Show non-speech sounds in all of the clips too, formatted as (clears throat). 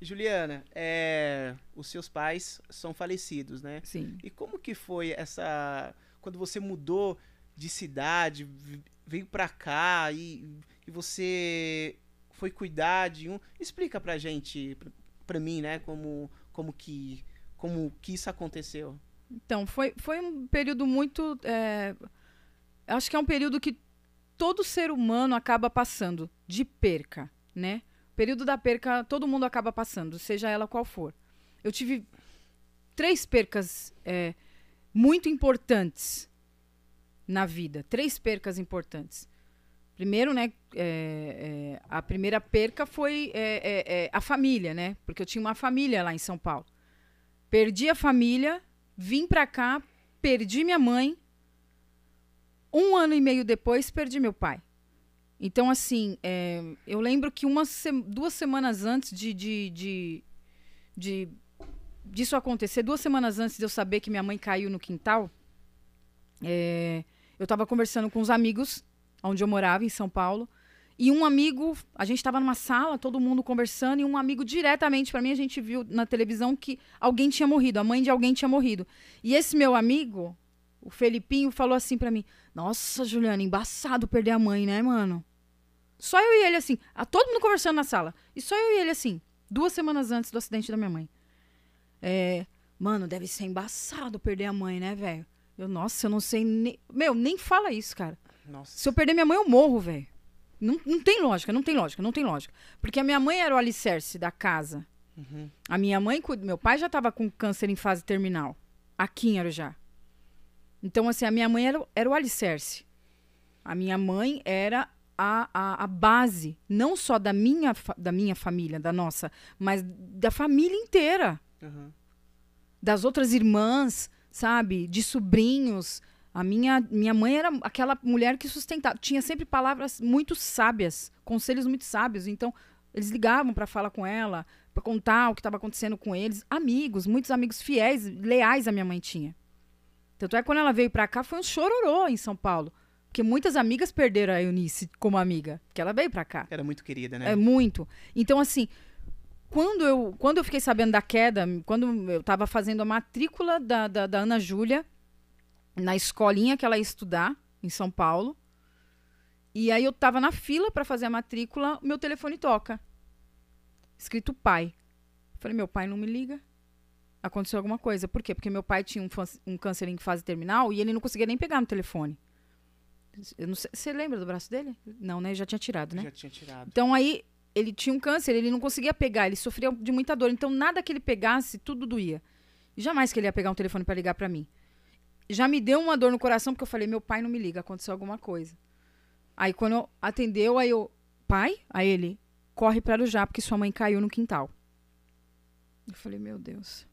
Juliana, é, os seus pais são falecidos, né? Sim. E como que foi essa quando você mudou de cidade, veio pra cá e, e você foi cuidar de um? Explica pra gente, pra, pra mim, né, como como que como que isso aconteceu? Então, foi, foi um período muito. é, acho que é um período que todo ser humano acaba passando de perca, né? Período da perca, todo mundo acaba passando, seja ela qual for. Eu tive três percas é, muito importantes na vida. Três percas importantes. Primeiro, né, é, é, a primeira perca foi é, é, é, a família, né? Porque eu tinha uma família lá em São Paulo. Perdi a família, vim pra cá, perdi minha mãe. Um ano e meio depois, perdi meu pai. Então, assim, é, eu lembro que uma se- duas semanas antes de, de, de, de- disso acontecer, duas semanas antes de eu saber que minha mãe caiu no quintal, é, eu estava conversando com os amigos onde eu morava, em São Paulo. E um amigo, a gente estava numa sala, todo mundo conversando, e um amigo diretamente para mim, a gente viu na televisão que alguém tinha morrido, a mãe de alguém tinha morrido. E esse meu amigo, o Felipinho, falou assim para mim: Nossa, Juliana, embaçado perder a mãe, né, mano? Só eu e ele assim, a todo mundo conversando na sala. E só eu e ele assim, duas semanas antes do acidente da minha mãe. É, mano, deve ser embaçado perder a mãe, né, velho? Eu, nossa, eu não sei nem. Meu, nem fala isso, cara. Nossa. Se eu perder minha mãe, eu morro, velho. Não, não tem lógica, não tem lógica, não tem lógica. Porque a minha mãe era o alicerce da casa. Uhum. A minha mãe, meu pai já estava com câncer em fase terminal, aqui em Arujá. Então, assim, a minha mãe era, era o alicerce. A minha mãe era a, a, a base, não só da minha, da minha família, da nossa, mas da família inteira Uhum. das outras irmãs, sabe? De sobrinhos. A minha, minha mãe era aquela mulher que sustentava. Tinha sempre palavras muito sábias, conselhos muito sábios. Então, eles ligavam para falar com ela, para contar o que estava acontecendo com eles. Amigos, muitos amigos fiéis, leais a minha mãe tinha. Tanto é que quando ela veio para cá, foi um chororô em São Paulo. Porque muitas amigas perderam a Eunice como amiga, porque ela veio para cá. Era muito querida, né? É muito. Então, assim, quando eu, quando eu fiquei sabendo da queda, quando eu estava fazendo a matrícula da, da, da Ana Júlia na escolinha que ela ia estudar, em São Paulo, e aí eu estava na fila para fazer a matrícula, meu telefone toca. Escrito pai. Falei, meu pai não me liga. Aconteceu alguma coisa. Por quê? Porque meu pai tinha um, um câncer em fase terminal e ele não conseguia nem pegar no telefone. Sei- você lembra do braço dele? Não, né? Já tinha tirado, né? Já tinha tirado. Então aí ele tinha um câncer, ele não conseguia pegar, ele sofria de muita dor. Então nada que ele pegasse, tudo doía. E jamais que ele ia pegar um telefone para ligar para mim. Já me deu uma dor no coração porque eu falei, meu pai não me liga, aconteceu alguma coisa. Aí quando eu atendeu, aí eu, pai? Aí ele, corre para Arujá porque sua mãe caiu no quintal. Eu falei, meu Deus.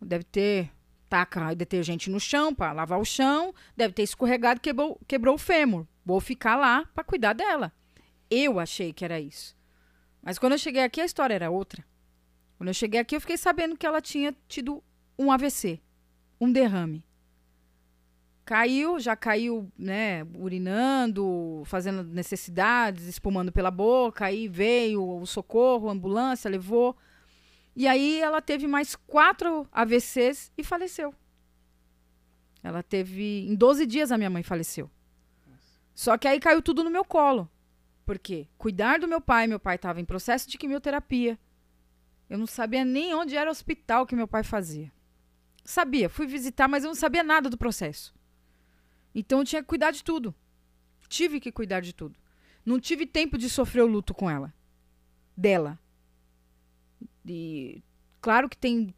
Deve ter taca detergente no chão para lavar o chão, deve ter escorregado, quebrou, quebrou o fêmur. Vou ficar lá para cuidar dela. Eu achei que era isso. Mas quando eu cheguei aqui, a história era outra. Quando eu cheguei aqui, eu fiquei sabendo que ela tinha tido um AVC, um derrame. Caiu, já caiu, né, urinando, fazendo necessidades, espumando pela boca, aí veio o socorro, a ambulância, levou. E aí ela teve mais quatro AVCs e faleceu. Ela teve. Em 12 dias a minha mãe faleceu. Só que aí caiu tudo no meu colo. Por quê? Cuidar do meu pai. Meu pai estava em processo de quimioterapia. Eu não sabia nem onde era o hospital que meu pai fazia. Sabia, fui visitar, mas eu não sabia nada do processo. Então eu tinha que cuidar de tudo. Tive que cuidar de tudo. Não tive tempo de sofrer o luto com ela. Dela. E claro que tem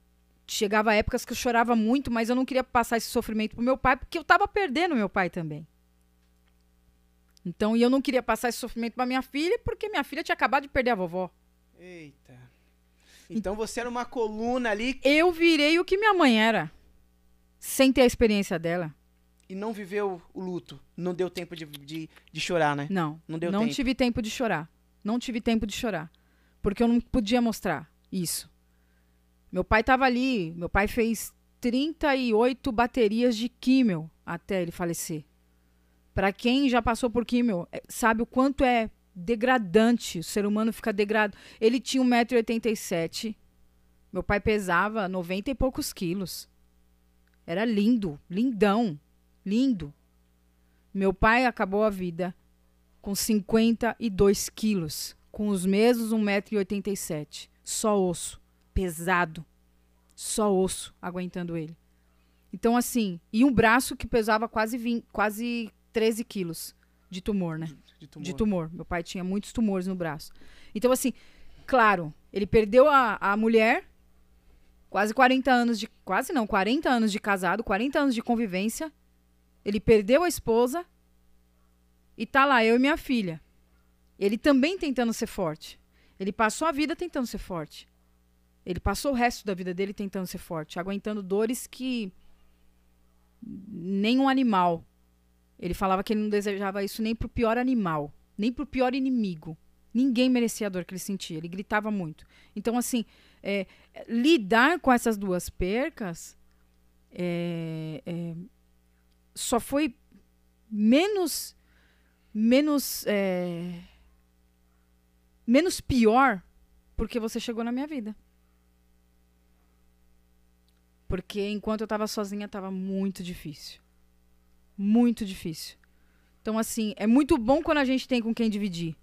chegava épocas que eu chorava muito, mas eu não queria passar esse sofrimento pro meu pai, porque eu estava perdendo meu pai também. Então, e eu não queria passar esse sofrimento para minha filha, porque minha filha tinha acabado de perder a vovó. Eita. Então você era uma coluna ali Eu virei o que minha mãe era, sem ter a experiência dela. e não viveu o luto. Não deu tempo de, de, de chorar, né? Não, Não deu não tempo. tive tempo de chorar. Não tive tempo de chorar, porque eu não podia mostrar isso. Meu pai estava ali, meu pai fez 38 baterias de químio até ele falecer. Para quem já passou por químio, é, sabe o quanto é degradante. O ser humano fica degradado. Ele tinha 1,87m. Meu pai pesava 90 e poucos quilos. Era lindo, lindão, lindo. Meu pai acabou a vida com 52 quilos, com os mesmos 1,87m. Só osso, pesado. Só osso aguentando ele. Então, assim, e um braço que pesava quase, 20, quase 13 quilos de tumor, né? De tumor. De tumor. Meu pai tinha muitos tumores no braço. Então, assim, claro, ele perdeu a, a mulher, quase 40 anos de. Quase não, 40 anos de casado, 40 anos de convivência. Ele perdeu a esposa. E tá lá, eu e minha filha. Ele também tentando ser forte. Ele passou a vida tentando ser forte. Ele passou o resto da vida dele tentando ser forte, aguentando dores que nenhum animal. Ele falava que ele não desejava isso nem pro pior animal, nem pro pior inimigo. Ninguém merecia a dor que ele sentia. Ele gritava muito. Então, assim, é, lidar com essas duas percas é, é, só foi menos menos é, menos pior porque você chegou na minha vida. Porque enquanto eu tava sozinha, tava muito difícil. Muito difícil. Então, assim, é muito bom quando a gente tem com quem dividir.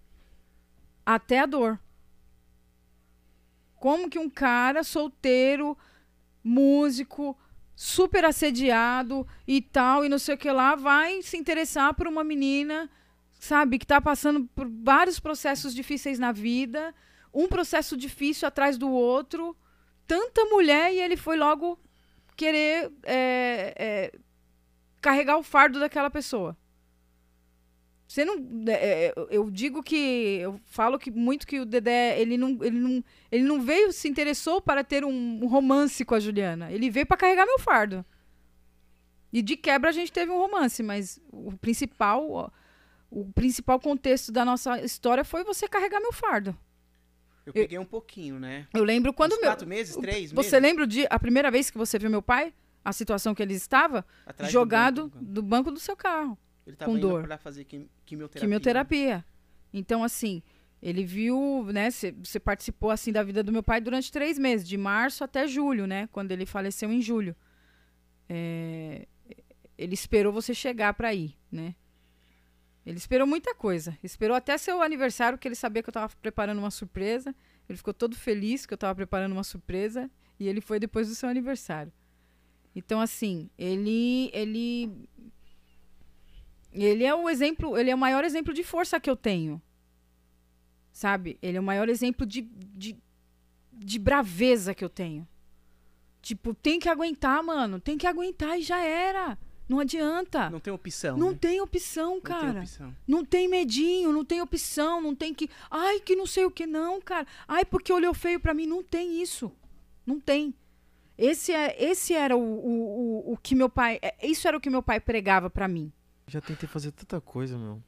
Até a dor. Como que um cara solteiro, músico, super assediado e tal, e não sei o que lá, vai se interessar por uma menina, sabe, que tá passando por vários processos difíceis na vida, um processo difícil atrás do outro, tanta mulher, e ele foi logo querer é, é, carregar o fardo daquela pessoa. Você não. É, eu digo que. Eu falo que muito que o Dedé. Ele não, ele não, ele não veio, se interessou para ter um, um romance com a Juliana. Ele veio para carregar meu fardo. E de quebra a gente teve um romance, mas o principal. O principal contexto da nossa história foi você carregar meu fardo. Eu peguei um pouquinho, né? Eu lembro quando Uns meu. quatro meses, três Você meses? lembra o dia, a primeira vez que você viu meu pai? A situação que ele estava? Atrás do jogado banco. do banco do seu carro. Ele tava com indo dor. pra fazer quim- quimioterapia. Quimioterapia. Então, assim, ele viu, né? Você participou, assim, da vida do meu pai durante três meses, de março até julho, né? Quando ele faleceu em julho. É, ele esperou você chegar para ir, né? Ele esperou muita coisa. Esperou até seu aniversário, que ele sabia que eu tava preparando uma surpresa. Ele ficou todo feliz que eu tava preparando uma surpresa. E ele foi depois do seu aniversário. Então, assim, ele. ele ele é o exemplo, ele é o maior exemplo de força que eu tenho. Sabe? Ele é o maior exemplo de, de, de braveza que eu tenho. Tipo, tem que aguentar, mano. Tem que aguentar e já era. Não adianta. Não, Não tem opção. né? tem opção, Não cara. tem opção. Não tem medinho, não tem opção, não tem que. Ai, que não sei o que, não, cara. Ai, porque olhou feio pra mim. Não tem isso. Não tem. Esse, é, esse era o, o, o, o que meu pai. é, Isso era o que meu pai pregava pra mim. Já tentei fazer tanta coisa, meu.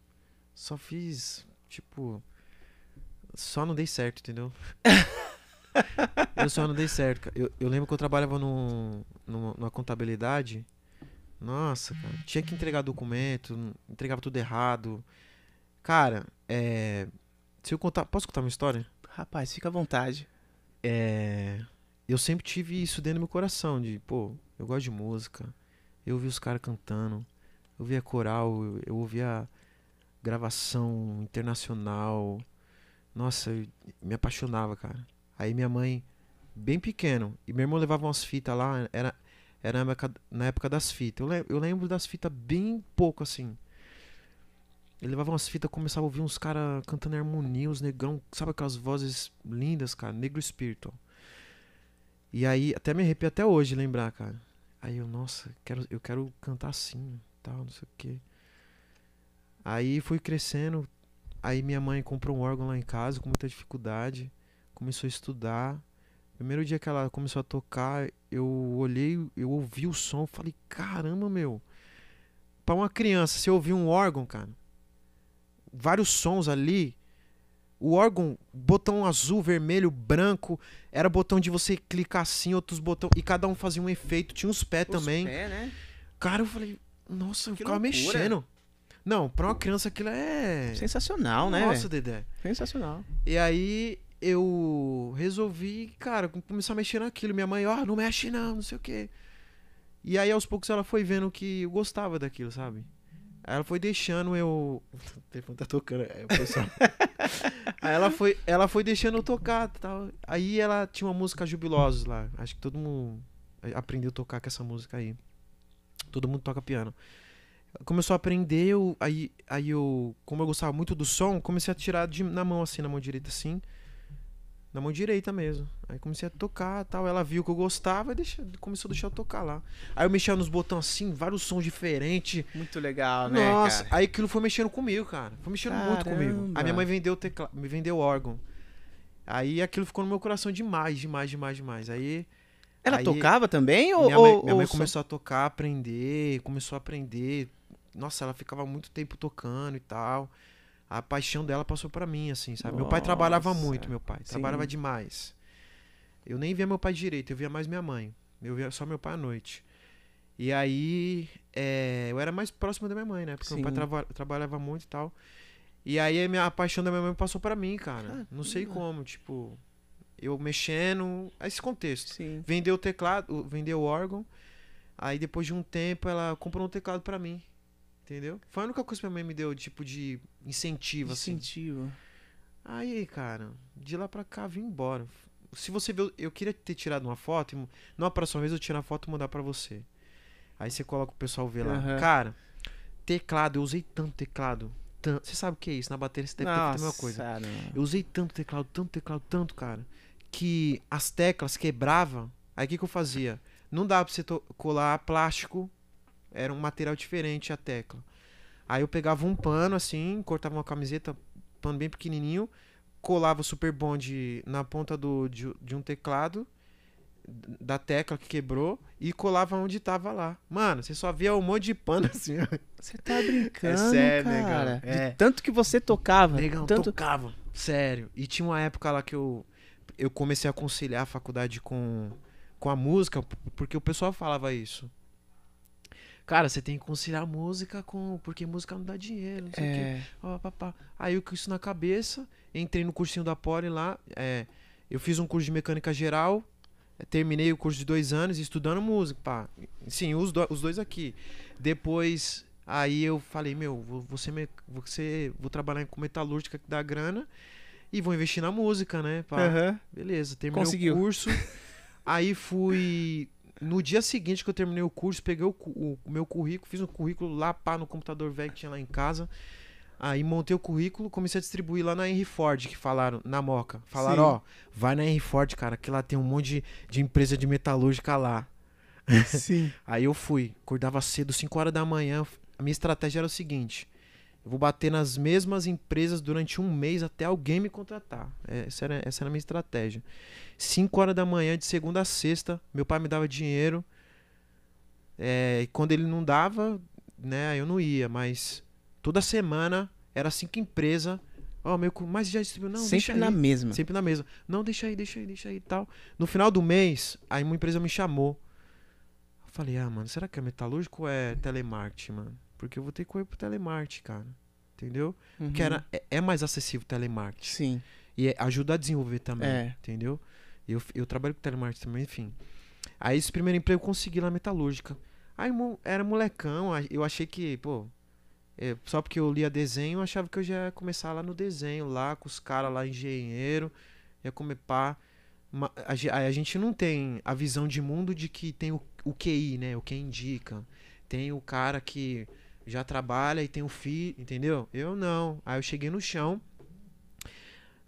Só fiz, tipo. Só não dei certo, entendeu? (laughs) eu só não dei certo. cara. Eu, eu lembro que eu trabalhava no, no, numa contabilidade. Nossa, cara. Tinha que entregar documento, entregava tudo errado. Cara, é. Se eu contar. Posso contar uma história? Rapaz, fica à vontade. É. Eu sempre tive isso dentro do meu coração, de, pô, eu gosto de música. Eu ouvi os caras cantando. Eu via coral, eu, eu ouvia gravação internacional. Nossa, eu me apaixonava, cara. Aí minha mãe, bem pequeno, e meu irmão levava umas fitas lá, era, era na época, na época das fitas. Eu, le- eu lembro das fitas bem pouco, assim. Ele levava umas fitas, começava a ouvir uns caras cantando harmonia, uns negrão, sabe aquelas vozes lindas, cara, negro espírito. E aí, até me arrepio até hoje lembrar, cara. Aí eu, nossa, quero, eu quero cantar assim, tal, não sei o quê. Aí fui crescendo, aí minha mãe comprou um órgão lá em casa com muita dificuldade, começou a estudar. Primeiro dia que ela começou a tocar, eu olhei, eu ouvi o som, falei, caramba, meu. Pra uma criança, se ouvir um órgão, cara, vários sons ali, o órgão, botão azul, vermelho, branco, era botão de você clicar assim, outros botões, e cada um fazia um efeito, tinha uns pés Os também. pés, né? Cara, eu falei, nossa, eu ficava loucura. mexendo. Não, pra uma criança aquilo é. Sensacional, né? Nossa, velho? Dedé. Sensacional. E aí eu resolvi, cara, começar a mexer naquilo. Minha mãe, ó, não mexe não, não sei o quê. E aí aos poucos ela foi vendo que eu gostava daquilo, sabe? Aí ela foi deixando eu. (laughs) O telefone tá tocando, é o pessoal. (laughs) aí ela foi, ela foi deixando eu tocar tal. Aí ela tinha uma música Jubilosos lá. Acho que todo mundo aprendeu a tocar com essa música aí. Todo mundo toca piano. Começou a aprender, eu, aí, aí eu, como eu gostava muito do som, comecei a tirar de, na mão assim, na mão direita assim. Na mão direita mesmo. Aí comecei a tocar tal. Ela viu que eu gostava e deixa, começou a deixar eu tocar lá. Aí eu mexia nos botões assim, vários sons diferentes. Muito legal, né, Nossa, aí aquilo foi mexendo comigo, cara. Foi mexendo muito comigo. Caramba. A minha mãe vendeu tecla... me vendeu órgão. Aí aquilo ficou no meu coração demais, demais, demais, demais. Aí Ela aí- tocava também ou minha mãe, ou- minha mãe ou começou a tocar, aprender, começou a aprender. Nossa, ela ficava muito tempo tocando e tal. A paixão dela passou pra mim, assim, sabe? Meu pai trabalhava Nossa, muito, meu pai. sim. Trabalhava demais. Eu nem via meu pai direito, eu via mais minha mãe. Eu via só meu pai à noite. E aí, é, eu era mais próximo da minha mãe, né? Porque meu pai Sim. trava- trabalhava muito e tal. E aí a, minha, a paixão da minha mãe passou pra mim, cara. Caramba. Não sei como, tipo, eu mexendo, esse contexto Sim. vendeu o teclado, vendeu o órgão. Aí depois de um tempo ela comprou um teclado pra mim. Entendeu? Foi a única coisa que minha mãe me deu, tipo, de incentivo, assim. Incentivo. Aí, cara, de lá pra cá vim embora. Se você ver, eu queria ter tirado uma foto, e numa próxima vez eu tirar a foto e mandar pra você. Aí você coloca o pessoal ver lá. Aham. Cara, teclado, eu usei tanto teclado. Tanto, você sabe o que é isso? Na bateria você deve ter feito a mesma coisa. Nossa, não. Eu usei tanto teclado, tanto teclado, tanto, cara, que as teclas quebravam. Aí o que, que eu fazia? Não dava pra você colar plástico, era um material diferente a tecla. Aí eu pegava um pano assim, cortava uma camiseta, pano bem pequenininho, colava o super bond na ponta do, de, de um teclado, da tecla que quebrou, e colava onde tava lá. Mano, você só via um monte de pano (laughs) assim. Você tá brincando, sério, cara. negão. De É. tanto que você tocava. Negão, tanto... tocava. Sério. E tinha uma época lá que eu, eu comecei a conciliar a faculdade com, com a música, porque o pessoal falava isso. Cara, você tem que conciliar música com. Porque música não dá dinheiro, não sei o quê. É, Ó, papá. Aí eu com isso na cabeça, entrei no cursinho da Poli lá. é, eu fiz um curso de mecânica geral. é, Terminei o curso de dois anos estudando música, pá. Sim, os, do- os dois aqui. Depois, aí eu falei, meu, vou, vou, ser me- vou, trabalhar com metalúrgica que dá grana e vou investir na música, né? Pá. aham. Beleza, terminei Conseguiu. o curso. (laughs) aí fui. No dia seguinte que eu terminei o curso, peguei o, o- o meu currículo, fiz um currículo lá pá, no computador velho que tinha lá em casa. Aí montei o currículo, comecei a distribuir lá na Henry Ford, que falaram, na Moca. Falaram, ó, vai na Henry Ford, cara, que lá tem um monte de, de empresa de metalúrgica lá. Sim. (laughs) Aí eu fui, acordava cedo, 5 horas da manhã. A minha estratégia era o seguinte: eu vou bater nas mesmas empresas durante um mês até alguém me contratar. É, Essa era, essa era a minha estratégia. 5 horas da manhã, de segunda a sexta, meu pai me dava dinheiro. É, e quando ele não dava, né, eu não ia, mas toda semana era cinco empresas. Ó, meu, mas já distribuiu, não, Sempre na aí. mesma. Sempre na mesa. Não, deixa aí, deixa aí, deixa aí e tal. No final do mês, aí uma empresa me chamou. Eu falei, ah, mano, será que é metalúrgico ou é telemarketing, mano? Porque eu vou ter que correr pro telemarketing, cara. Entendeu? Uhum. Porque era, é, é mais acessível o telemarketing. Sim. E é- ajuda a desenvolver também. É. Entendeu? Eu, eu trabalho com telemarketing também, enfim. Aí esse primeiro emprego eu consegui lá na metalúrgica. Aí era molecão, eu achei que, pô, é, só porque eu lia desenho, eu achava que eu já ia começar lá no desenho, lá com os caras lá, engenheiro, ia comer pá. Ma- a, a gente não tem a visão de mundo de que tem o, o QI, né? O que indica. Tem o cara que já trabalha e tem o filho, entendeu? Eu não. Aí eu cheguei no chão.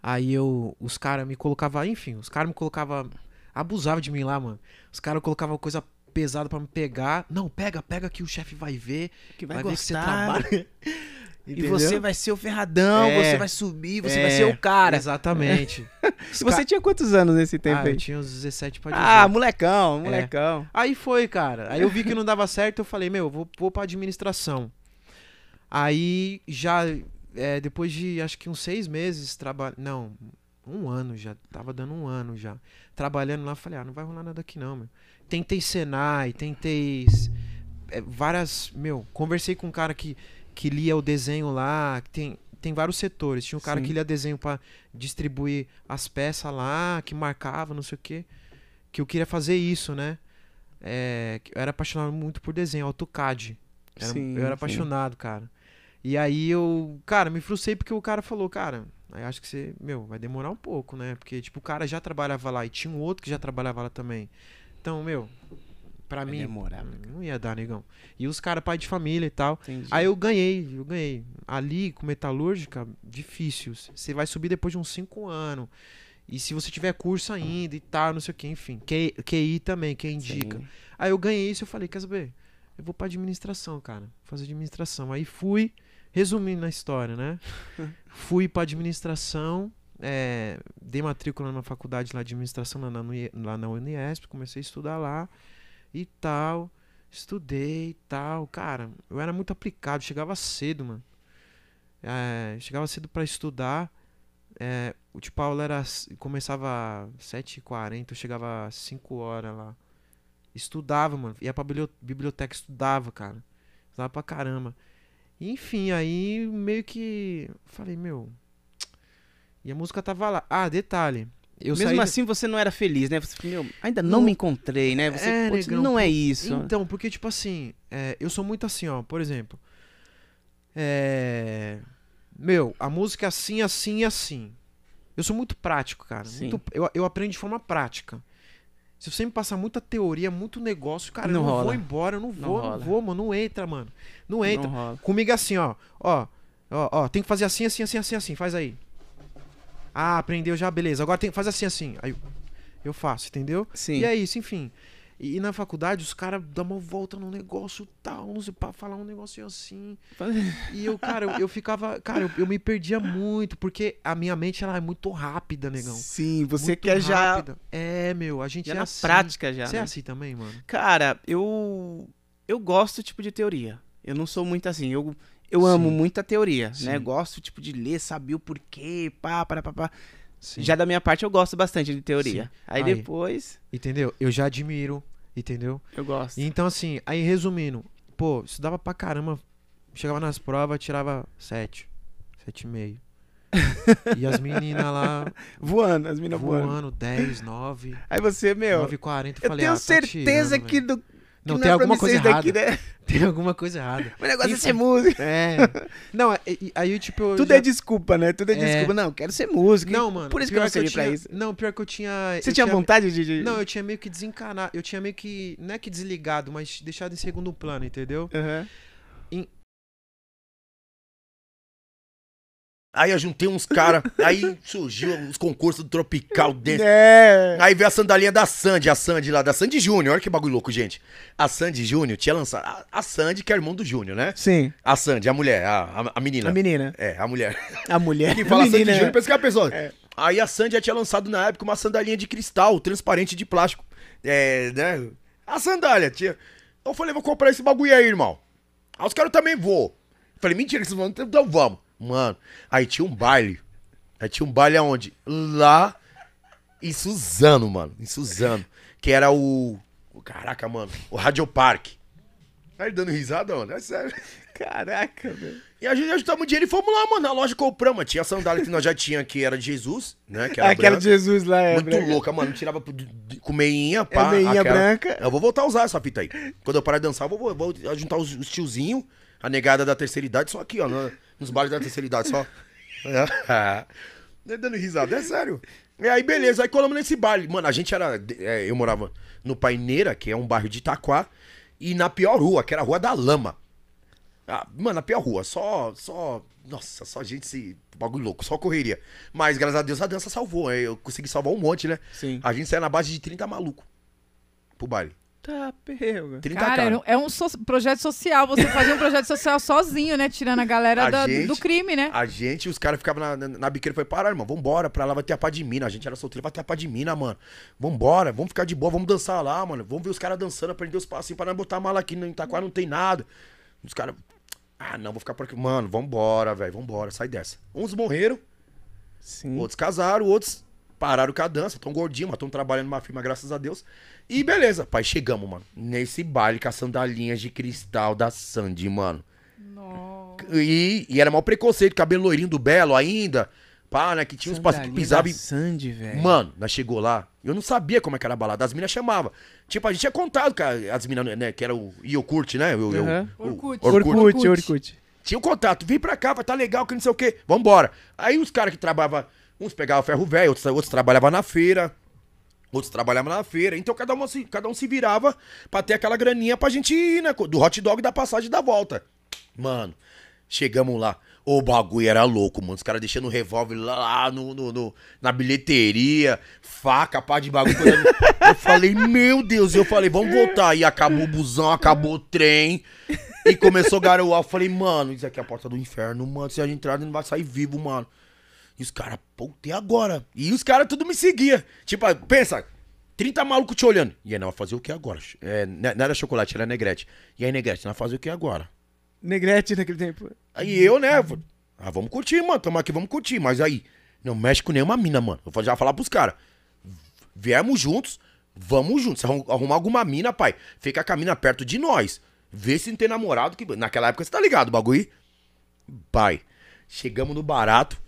Aí eu, os caras me colocavam, enfim, os caras me colocavam, abusavam de mim lá, mano. Os caras colocavam coisa pesada pra me pegar. Não, pega, pega que o chefe vai ver, Que vai, vai, ver que você gostar. (laughs) trabalha. E Entendeu? você vai ser o ferradão, É. você vai subir, você É, vai ser o cara. Exatamente. (laughs) E você tinha quantos anos nesse tempo ah, aí? eu tinha uns 17 pra 18. Ah, molecão, molecão. Aí foi, cara. Aí eu vi que não dava (laughs) certo, eu falei, meu, vou, vou pra administração. Aí já, é, depois de acho que uns seis meses trabalhando. Não, um ano já. Tava dando um ano já. Trabalhando lá, falei, ah, não vai rolar nada aqui não, meu. Tentei Senai, tentei é, várias. Meu, conversei com um cara que, que lia o desenho lá, que tem, tem vários setores. Tinha um cara Sim. que lia desenho pra distribuir as peças lá, que marcava, não sei o quê. Que eu queria fazer isso, né? É, eu era apaixonado muito por desenho, AutoCAD. Era- Sim, eu era sim. apaixonado, cara. E aí eu, cara, me frustrei porque o cara falou, cara, aí acho que você, meu, vai demorar um pouco, né? Porque, tipo, o cara já trabalhava lá e tinha um outro que já trabalhava lá também. Então, meu, pra Vai mim, demorar, hum, não ia dar, negão. E os caras, pai de família e tal. Entendi. Aí eu ganhei, eu ganhei. Ali, com metalúrgica, difícil. Você vai subir depois de uns 5 anos. E se você tiver curso ainda e tal, não sei o que, enfim. QI também, quem indica. Sim. Aí eu ganhei isso, eu falei, quer saber? Eu vou pra administração, cara. Vou fazer administração. Aí fui, resumindo a história, né? (laughs) fui pra administração, é, dei matrícula na faculdade lá de administração lá na, lá na Uniesp, comecei a estudar lá e tal. Estudei e tal. Cara, eu era muito aplicado, chegava cedo, mano. É, chegava cedo pra estudar. É, o tio Paulo era, começava às 7h40, eu chegava às 5 horas lá. Estudava, mano. Ia pra biblio- biblioteca, estudava, cara. Estudava pra caramba. Enfim, aí meio que. Falei, meu. E a música tava lá. Ah, detalhe. Eu Mesmo saí. assim, você não era feliz, né? Você, meu, ainda não, Não- me encontrei, né? Você, É, putz, negão, não é pô, isso. Então, porque, tipo assim, é, eu sou muito assim, ó. Por exemplo. É. Meu, a música é assim, assim e assim. Eu sou muito prático, cara. Muito- eu, eu aprendo de forma prática. Se você me passar muita teoria, muito negócio, cara, Não eu não rola. vou embora, eu não vou, não, rola. vou, mano. Não entra, mano. Não entra. Não. Comigo é assim, ó. Ó, ó, ó, tem que fazer assim, assim, assim, assim, assim. Faz aí. Ah, aprendeu já, beleza. Agora tem que fazer assim, assim. Aí eu- faço, entendeu? Sim. E é isso, enfim. E, e na faculdade os caras dão uma volta no negócio tal, não sei, pra falar um negocinho assim. (laughs) E eu, cara, eu, eu ficava. Cara, eu, eu me perdia muito, porque a minha mente ela é muito rápida, negão. Sim, você Muito quer já, rápida. É, meu, a gente já é na assim. prática já, Você é né? assim também, mano? Cara, eu eu gosto tipo de teoria. Eu não sou muito assim. Eu, eu amo Sim. muita teoria, né? Sim. Gosto tipo de ler, saber o porquê, pá, pá, pá, pá. Sim. Já da minha parte eu gosto bastante de teoria. Aí, Aí. depois Entendeu? Eu já admiro, entendeu? eu gosto. Então, assim, aí resumindo, pô, estudava pra caramba, chegava nas provas, tirava sete, sete e meio. (laughs) e as meninas lá Voando, as minas voando. voando, 10, 9, Aí você, meu, 9 40 eu falei, tenho ah, tá certeza tirando, que, do, que Não, é tem pra alguma coisa isso daqui, errada. né? (laughs) Tem alguma coisa errada. O negócio é Enfim. ser músico. É. Não, é- aí tipo. Tudo já- é desculpa, né? Tudo é, É. desculpa. Não, quero ser músico. Não, mano. Por isso que eu não pra tinha- isso. Não, pior que eu tinha. Você eu tinha vontade de. de- Não, eu tinha meio que desencanar. Eu tinha meio que. Não é que desligado, mas deixado em segundo plano, entendeu? Aham. Aí eu juntei uns caras, aí surgiu os concursos do Tropical Dance. É. Aí veio a sandalinha da Sandy, a Sandy lá, da Sandy Júnior, olha que bagulho louco, gente. A Sandy Júnior tinha lançado. A, a Sandy, que é irmão do Júnior, né? Sim, A Sandy, a mulher, a, a, menina. a menina. É, a mulher. A mulher. Que fala a Sandy menina. Júnior, pensa que é a pessoa. É. Aí a Sandy já tinha lançado na época uma sandalinha de cristal, transparente de plástico. É, né? A sandália, tinha. Eu falei, vou comprar esse bagulho aí, irmão. Aí os caras também vou. Falei, mentira que vocês vão, então vamos. Mano, aí tinha um baile. Aí tinha um baile aonde? Lá em Suzano, mano. Em Suzano. Que era o. o- Caraca, mano. O Radio Park. Aí dando risada, mano. É sério. Caraca, velho. E a gente ajustamos dinheiro e fomos lá, mano. Na loja compramos. Tinha a sandália que nós já tinha, que era de Jesus, né? Que era Aquela de Jesus lá é. Muito branca. louca, mano. Tirava com meinha, pá. É meinha aquela- branca. Eu vou voltar a usar essa fita aí. Quando eu parar de dançar, eu vou, vou juntar os, os tiozinhos, a negada da terceira idade, só aqui, ó. no- nos bares da terceira idade, só. (laughs) É. Dando risada, é sério. E aí, beleza. Aí colamos nesse baile. Mano, a gente era. é, eu morava no Paineira, que é um bairro de Itaquá, e na pior rua, que era a Rua da Lama. Ah, mano, a pior rua, só. só nossa, só gente se. Bagulho louco, só correria. Mas graças a Deus a dança salvou. hein? Eu consegui salvar um monte, né? Sim. A gente saiu na base de 30 maluco pro baile. Tá, pega. 30 Cara, cara. era um- é um so- projeto social. Você fazia um projeto social sozinho, né? Tirando a galera A da- gente- do crime, né? A gente, os caras ficavam na, na, na biqueira. Foi parar, irmão. Vambora, pra lá vai ter a pá de mina. A gente era solteiro, vai ter a pá de mina, mano. Vambora, vamos ficar de boa, vamos dançar lá, mano. Vamos ver os caras dançando, aprender os passinhos pra não botar mala aqui no Itaquá, não tem nada. Os caras. Ah, não, vou ficar por aqui. Mano, vambora, velho, vambora, sai dessa. Uns morreram, Sim. outros casaram, outros pararam com a dança, tão gordinhos, mas estão trabalhando numa firma, graças a Deus. E beleza, pai, chegamos, mano. Nesse baile com as sandalinhas de cristal da Sandy, mano. Nossa. E, e era mal preconceito, cabelo loirinho do Belo ainda. Pá, né? Que tinha uns passos que pisavam e Sandy, velho. Mano, nós chegou lá, eu não sabia como é que era a balada. As minas chamavam. Tipo, a gente tinha contado, cara, as minas, né, que era o Iocurt, né? O, o- Aham. o- Orkut. Orkut. Orkut, Orkut. Tinha o contato, vem pra cá, vai tá legal, que não sei o quê. Vambora. Aí os caras que trabalhavam, uns pegavam ferro velho, outros, outros trabalhavam na feira. Outros trabalhavam na feira. Então cada um, se, cada um se virava pra ter aquela graninha pra gente ir, né? Do hot dog da passagem e da volta. Mano, chegamos lá. O bagulho era louco, mano. Os caras deixando o revólver lá no, no- no- na bilheteria, faca, pá de bagulho. Eu, falei, meu Deus, eu falei, vamos voltar. E acabou o busão, acabou o trem. E começou a garoar. Eu falei, mano, isso aqui é a porta do inferno, mano. Se a gente entrar, não vai sair vivo, mano. E os caras, pô, e agora? E os caras tudo me seguia. Tipo, pensa, 30 malucos te olhando. E aí, nós fazer o que agora? É, não era chocolate, era negrete. E aí, negrete, nós fazer o que agora? Negrete naquele tempo. Aí eu, né? Ah, vamos curtir, mano. Tamo aqui, vamos curtir. Mas aí, não mexe com nenhuma mina, mano. Eu já falar pros caras. Viemos juntos, vamos juntos. Se arrumar alguma mina, pai, fica com a mina perto de nós. Vê se não tem namorado. Que... Naquela época você tá ligado, o bagulho. Pai, chegamos no barato.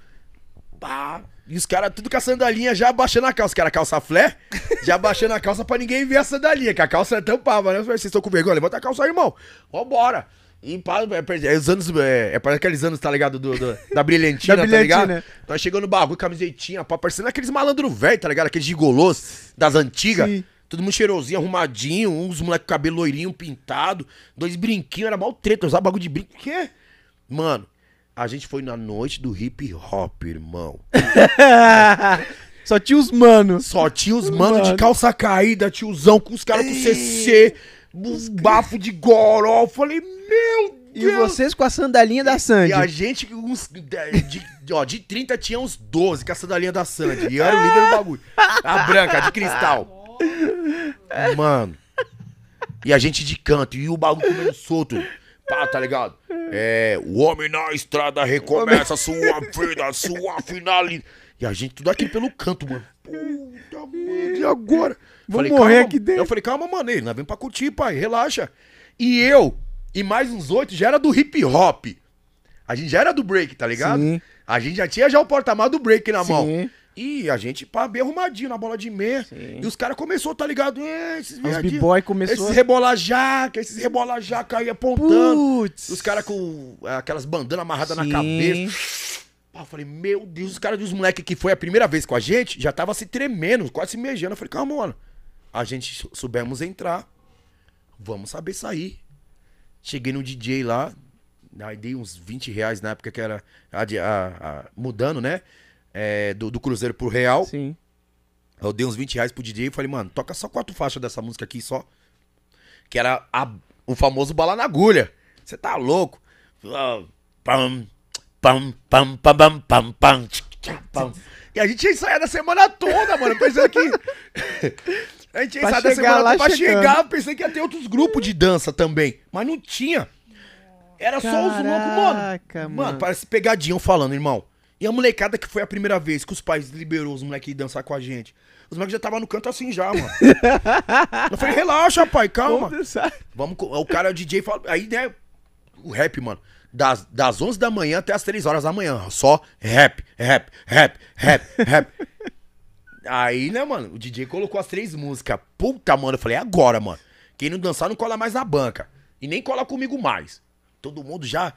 Pá. E os caras tudo com a sandalinha já abaixando a calça, que era calça flare, já abaixando a calça pra ninguém ver a sandalinha, que a calça tampava, né? Vocês estão com vergonha? Levanta a calça aí, irmão. Vambora. E pá, é, é, os anos, é, é para aqueles anos, tá ligado? Do, do- da brilhantina, (laughs) Da tá ligado? brilhantina. Nós chegando no bagulho, camisetinha, pá, parecendo aqueles malandro velho, tá ligado? Aqueles gigolôs das antigas. Sim. Todo mundo cheirosinho, arrumadinho, uns moleque com cabelo loirinho, pintado, dois brinquinhos, era mal treta, usava bagulho de brinco. Quê? Mano, a gente foi na noite do hip hop, irmão. (laughs) Só tinha os manos. Só tinha os manos de Mano. calça caída, tiozão, com os caras com CC, uns bafo de goró. Eu falei, meu E Deus. vocês com a sandalinha da Sandy. E a gente, uns, de, de- ó, de 30 tinha uns 12 com a sandalinha da Sandy. E eu era o líder do bagulho. A branca, de cristal. (laughs) Mano. E a gente de canto. E o bagulho comendo solto. Pá, tá ligado? É, o homem na estrada recomeça sua vida, sua finalidade. E a gente tudo aqui pelo canto, mano. Puta, mano, e agora? Vou morrer calma, aqui dentro. Eu falei, calma, mano, aí, nós vem pra curtir, pai, relaxa. E eu, e mais uns oito, já era do hip hop. A gente já era do break, tá ligado? Sim. A gente já tinha já o porta-malas do break na Sim. mão. E a gente, pá, bem arrumadinho na bola de meia. Sim. E os caras começou, tá ligado? É, esses Os b-boy começou. Esses rebola jaca, esses rebola jaca aí apontando. Putz. Os caras com é, aquelas bandanas amarradas na cabeça. Pá, eu falei, meu Deus, os caras dos moleques que foi a primeira vez com a gente já tava se tremendo, quase se mejando. Eu falei, calma, mano. A gente sou- soubemos entrar. Vamos saber sair. Cheguei no DJ lá. Aí dei uns 20 reais na época que era a a- a- mudando, né? É, do, do Cruzeiro pro Real. Sim. Eu dei uns 20 reais pro DJ e falei, mano, toca só quatro faixas dessa música aqui só. Que era a- o famoso bala na agulha. Você tá louco? Ah, Pam, pam, pam, pam, pam, pam, pam, pam. E a gente ia ensaiar a semana toda, mano, pensando que... (laughs) A gente ia ensaiar da semana toda pra chegando. chegar, pensando que ia ter outros grupos de dança também. Mas não tinha. Era só os loucos, mano. Caraca, Mano, mano. parece pegadinho falando, irmão. E a molecada que foi a primeira vez que os pais liberou os moleques dançar com a gente. Os moleques já tava no canto assim já, mano. (laughs) eu falei, relaxa, pai, calma. Vamos. Vamos, o cara, o DJ, fala, aí, né, o rap, mano, das, das 11 da manhã até as 3 horas da manhã, só rap, rap, rap, rap, rap. Aí, né, mano, o DJ colocou as três músicas. Puta, mano, eu falei, agora, mano. Quem não dançar não cola mais na banca. E nem cola comigo mais. Todo mundo já.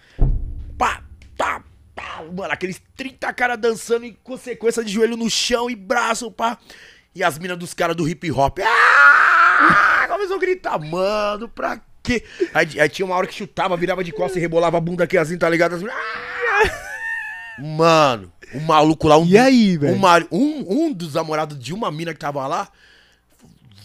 Pá, tá, pá. Mano, aqueles 30 caras dançando em consequência de joelho no chão e braço, pá. E as minas dos caras do hip hop. Ah! Começou a gritar, mano, pra quê? Aí, aí tinha uma hora que chutava, virava de costas e rebolava a bunda aqui assim, tá ligado? As minas, "Ah!" Mano, o maluco lá, um, E aí, velho? um, um, um dos namorados de uma mina que tava lá,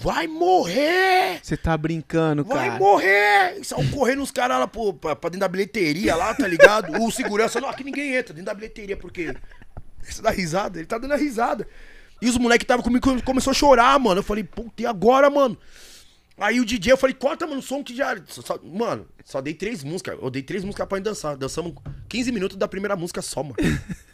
vai morrer! Você tá brincando, Vai cara. morrer! E saiu correndo os caras lá pro, pra, pra dentro da bilheteria lá, tá ligado? O segurança, não, aqui ninguém entra dentro da bilheteria, porque. Você dá risada? Ele tá dando a risada. E os moleques que tava comigo come- começou a chorar, mano. Eu falei, puta, e agora, mano? Aí o DJ, eu falei, corta, mano, o som que já. só- só- mano, só dei três músicas. Eu dei três músicas pra gente dançar. Dançamos 15 minutos da primeira música só, mano. (laughs)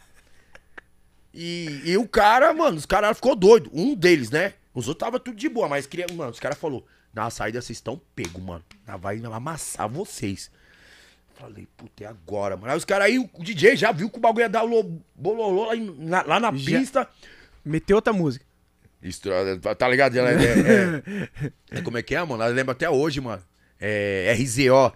E, e o cara, mano, os caras ficou doido. Um deles, né? Os outros tava tudo de boa, mas queria. Mano, os caras falou: na saída vocês estão pego, mano. Vai amassar vocês. Falei, puta, é agora, mano. Aí os caras aí, o DJ já viu que o bagulho ia dar lo- bololô lá, na, lá na Já- pista. Meteu outra música. Isso, tá ligado? Ela é, é- é- como é que é, mano? Ela lembra até hoje, mano. É RZO.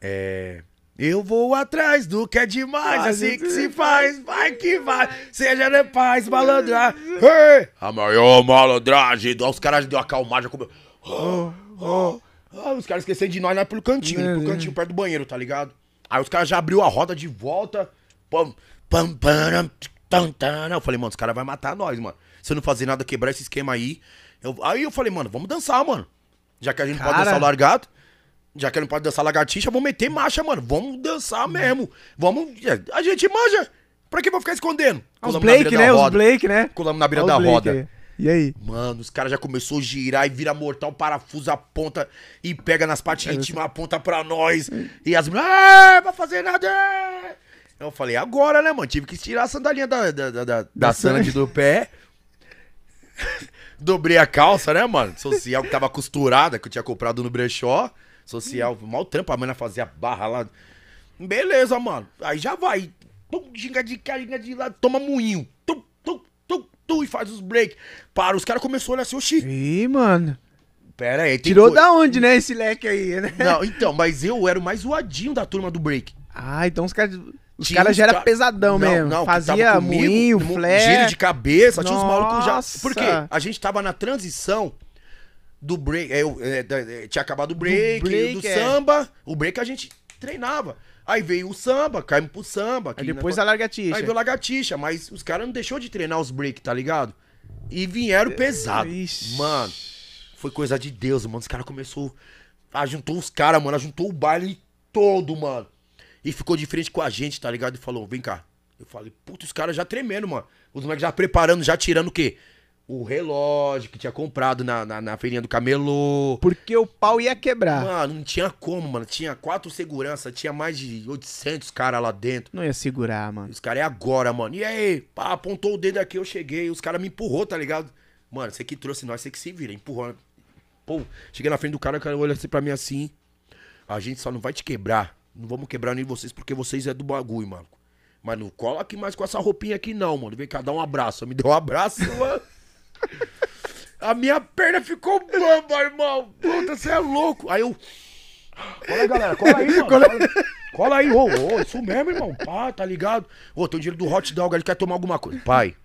É. Eu vou atrás do que é demais, assim que se faz, vai que vai, seja de paz, malandragem. Hey! A maior malandragem. Os caras deu uma calmagem, como. Ah, os caras esqueceram de nós lá pelo cantinho, pro cantinho perto do banheiro, tá ligado? Aí os caras já abriu a roda de volta. Pam, pam, param, tam, tam. Eu falei, mano, os caras vão matar nós, mano. Se eu não fazer nada, quebrar esse esquema aí. Eu- aí eu falei, mano, vamos dançar, mano. Já que a gente não pode Cara. dançar o largado. Já que não pode dançar lagartixa, vamos meter marcha, mano. Vamos dançar mesmo. Vamos. A gente manja. Pra que vou ficar escondendo? Ah, Os Blake, né? Os. Blake, né? Colamos na beira Ó da Blake roda. aí. E aí? Mano, os caras já começou a girar e vira mortal, parafusa a ponta e pega nas partes É, íntimas, aponta pra nós. E as mulheres, ah, vai fazer nada. Eu falei, agora, né, mano? Tive que tirar a sandalinha da, da, da, da, da Sandy do pé. (laughs) Dobrei a calça, né, mano? Social que tava costurada, que eu tinha comprado no brechó. Social, mal trampo, a mana fazia barra lá. Beleza, mano. Aí já vai. Tum, ginga de cá, ginga de lá, toma moinho. Tum, tum, tum, tum, e faz os break. Para, os caras começaram a olhar assim, oxi. Ih, mano. Pera aí, Tirou coi- da onde, né, esse leque aí, né? Não, então, mas eu era o mais zoadinho da turma do break. Ah, então os caras. Os caras já era ca- pesadão Não, mesmo. não, Fazia comigo, moinho, mo- flare. Giro de cabeça, tinha uns malucos já. Nossa. Por quê? A gente tava na transição do break. é, é, é, tinha acabado o break, do, break, é. samba. O break a gente treinava. Aí veio o samba, caímos pro samba. Aí depois a largatixa. Aí veio a lagartixa, mas os caras não deixou de treinar os break, tá ligado? E vieram pesado. Ixi. Mano, foi coisa de Deus, mano. Os caras começou. Ah, juntou os caras, mano. Juntou o baile todo, mano. E ficou de frente com a gente, tá ligado? E falou, vem cá. Eu falei, puta, os caras já tremendo, mano. Os moleques já preparando, já tirando o quê? O relógio que tinha comprado na, na, na feirinha do camelô. Porque o pau ia quebrar. Mano, não tinha como, mano. Tinha quatro segurança, tinha mais de 800 caras lá dentro. Não ia segurar, mano. Os caras é agora, mano. E aí? Pá, apontou o dedo aqui, eu cheguei. Os caras me empurrou, tá ligado? Mano, você que trouxe nós, você que se vira. Empurrou. Pô, cheguei na frente do cara, o cara olha assim pra mim assim. A gente só não vai te quebrar. Não vamos quebrar nem vocês, porque vocês é do bagulho, mano. Mas não cola aqui mais com essa roupinha aqui, não, mano. Vem cá, dá um abraço. Me deu um abraço, (laughs) mano. A minha perna ficou bamba, irmão. Puta, você é louco. Aí eu. Cola aí, galera. Cola aí, mano. Cola, cola aí. Ô, ô, isso mesmo, irmão. Pá, tá ligado? Ô, tem o dinheiro do hot dog, ele quer tomar alguma coisa. Pai.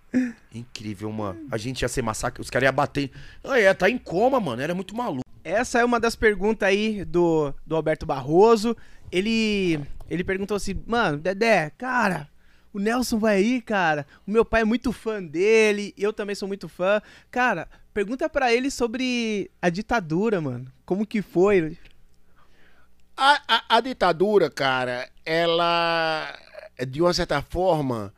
Incrível, mano. A gente ia ser massacre. Os caras iam bater. Ah, é, tá em coma, mano. Era muito maluco. Essa é uma das perguntas aí do, do Alberto Barroso. Ele, ele perguntou assim, mano, Dedé, cara, o Nelson vai aí, cara. O meu pai é muito fã dele, eu também sou muito fã. Cara, pergunta pra ele sobre a ditadura, mano. Como que foi? A, a- a ditadura, cara, ela, de uma certa forma,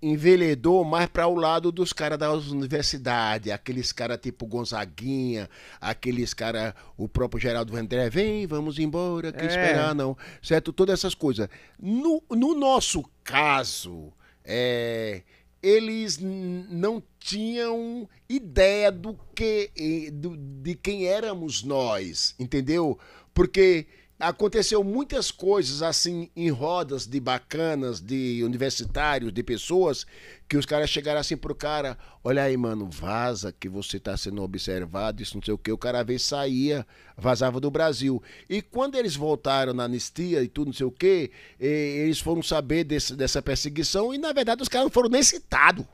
enveredou mais para o lado dos caras das universidades, aqueles caras tipo Gonzaguinha, aqueles caras, o próprio Geraldo Vandré, vem, vamos embora, que É. esperar não, certo? Todas essas coisas. No, no nosso caso, é, eles não tinham ideia do que do- de quem éramos nós, entendeu? Porque aconteceu muitas coisas assim em rodas de bacanas, de universitários, de pessoas que os caras chegaram assim pro cara, olha aí, mano, vaza que você tá sendo observado, isso não sei o que, o cara vezes saía, vazava do Brasil. E quando eles voltaram na anistia e tudo, não sei o que, eles foram saber desse- dessa perseguição e na verdade os caras não foram nem citados.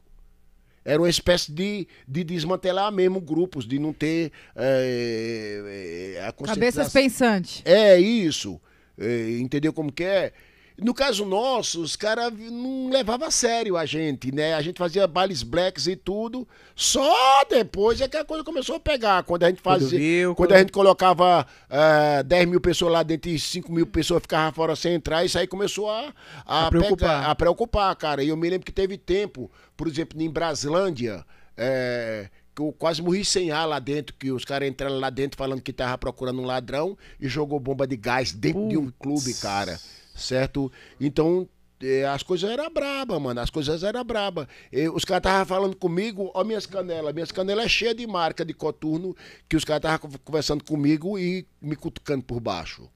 Era uma espécie de, de desmantelar mesmo grupos, de não ter é, é, a Cabeças pensantes. É isso. É, entendeu como que é? No caso nosso, os caras não levavam a sério a gente, né? A gente fazia bailes blacks e tudo. Só depois é que a coisa começou a pegar. Quando a gente fazia. viu, quando quando- a gente colocava ah, 10 mil pessoas lá dentro e 5 mil pessoas ficavam fora sem entrar, isso aí começou a, a, A preocupar. pegar- a preocupar, cara. E eu me lembro que teve tempo, por exemplo, em Braslândia, é, que eu quase morri sem ar lá dentro, que os caras entraram lá dentro falando que tava procurando um ladrão e jogou bomba de gás dentro de um clube, cara. Certo? Então, eh, as coisas eram braba, mano. As coisas eram braba. Os caras estavam falando comigo, ó minhas canelas. Minhas canelas é cheia de marca de coturno, que os caras estavam conversando comigo e me cutucando por baixo.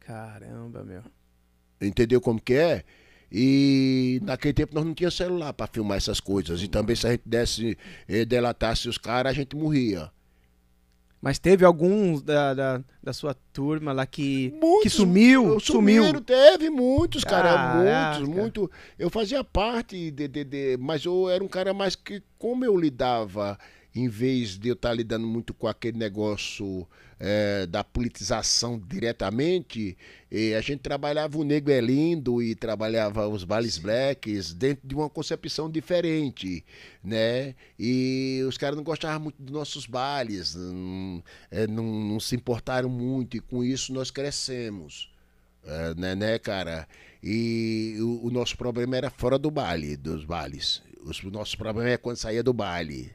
Caramba, meu. Entendeu como que é? E naquele tempo nós não tinha celular para filmar essas coisas. E também se a gente desse, eh, delatasse os caras, a gente morria. Mas teve alguns da, da, da sua turma lá que, Muitos, que sumiu, sumiu. Sumiram, teve muitos, cara, Caraca. muitos, muito. Eu fazia parte de, de, de- mas eu era um cara mais que como eu lidava, em vez de eu estar lidando muito com aquele negócio eh, da politização diretamente, eh, a gente trabalhava o Negro é Lindo e trabalhava os Bailes Blacks dentro de uma concepção diferente, né? E os caras não gostavam muito dos nossos bailes, não, eh, não, não se importaram muito e com isso nós crescemos. É, né, né, cara? E o, o nosso problema era fora do baile, dos bailes. Os- O nosso problema é quando saía do baile,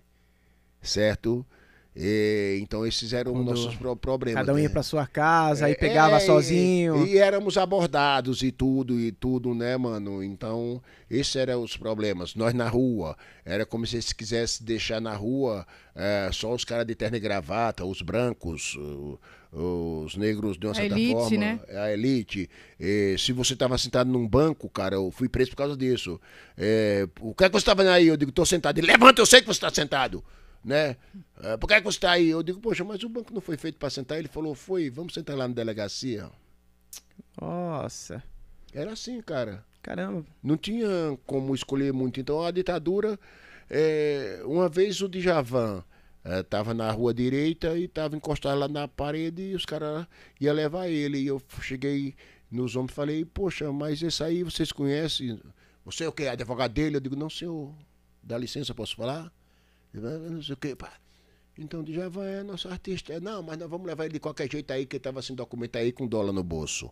certo? E, então esses eram Quando os nossos pro- problemas. Cada um ia né? pra sua casa, aí pegava É, sozinho. E, e éramos abordados e tudo, e tudo, né, mano? Então, esses eram os problemas. Nós na rua, era como se eles quisessem deixar na rua é, só os caras de terno e gravata, os brancos, o- os negros de uma A certa elite, forma. né? A elite. E se você estava sentado num banco, cara, eu fui preso por causa disso. É, o que é que você estava aí? Eu digo, tô sentado. Ele, levanta, eu sei que você está sentado. Né? É, por que, é que você está aí? Eu digo, poxa, mas o banco não foi feito para sentar. Ele falou, foi, vamos sentar lá na delegacia. Nossa, Era assim, cara. caramba. Não tinha como escolher muito. Então a ditadura. é, uma vez o Djavan estava na rua direita e estava encostado lá na parede e os caras iam levar ele. E eu cheguei nos homens e falei, poxa, mas esse aí vocês conhecem? Você é o que? Advogado dele? Eu digo, não, senhor, dá licença, posso falar? "Ah, Não sei o que, pá. Então Djavan é nosso artista. Não, mas nós vamos levar ele de qualquer jeito aí, que ele estava sem documento aí com dólar no bolso.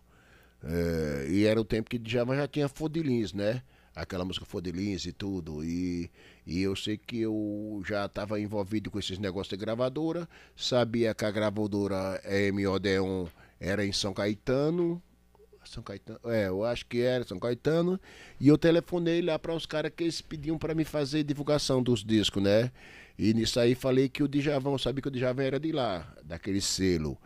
É, e era o tempo que Djavan já tinha Fodilins, né? Aquela música Fodilins e tudo. E, e eu sei que eu já estava envolvido com esses negócios de gravadora. Sabia que a gravadora EM Odeon era em São Caetano. São Caetano, é, eu acho que era São Caetano. E eu telefonei lá para os caras que eles pediam para me fazer divulgação dos discos, né? E nisso aí falei que o Djavan, eu sabia que o Djavan era de lá, daquele selo.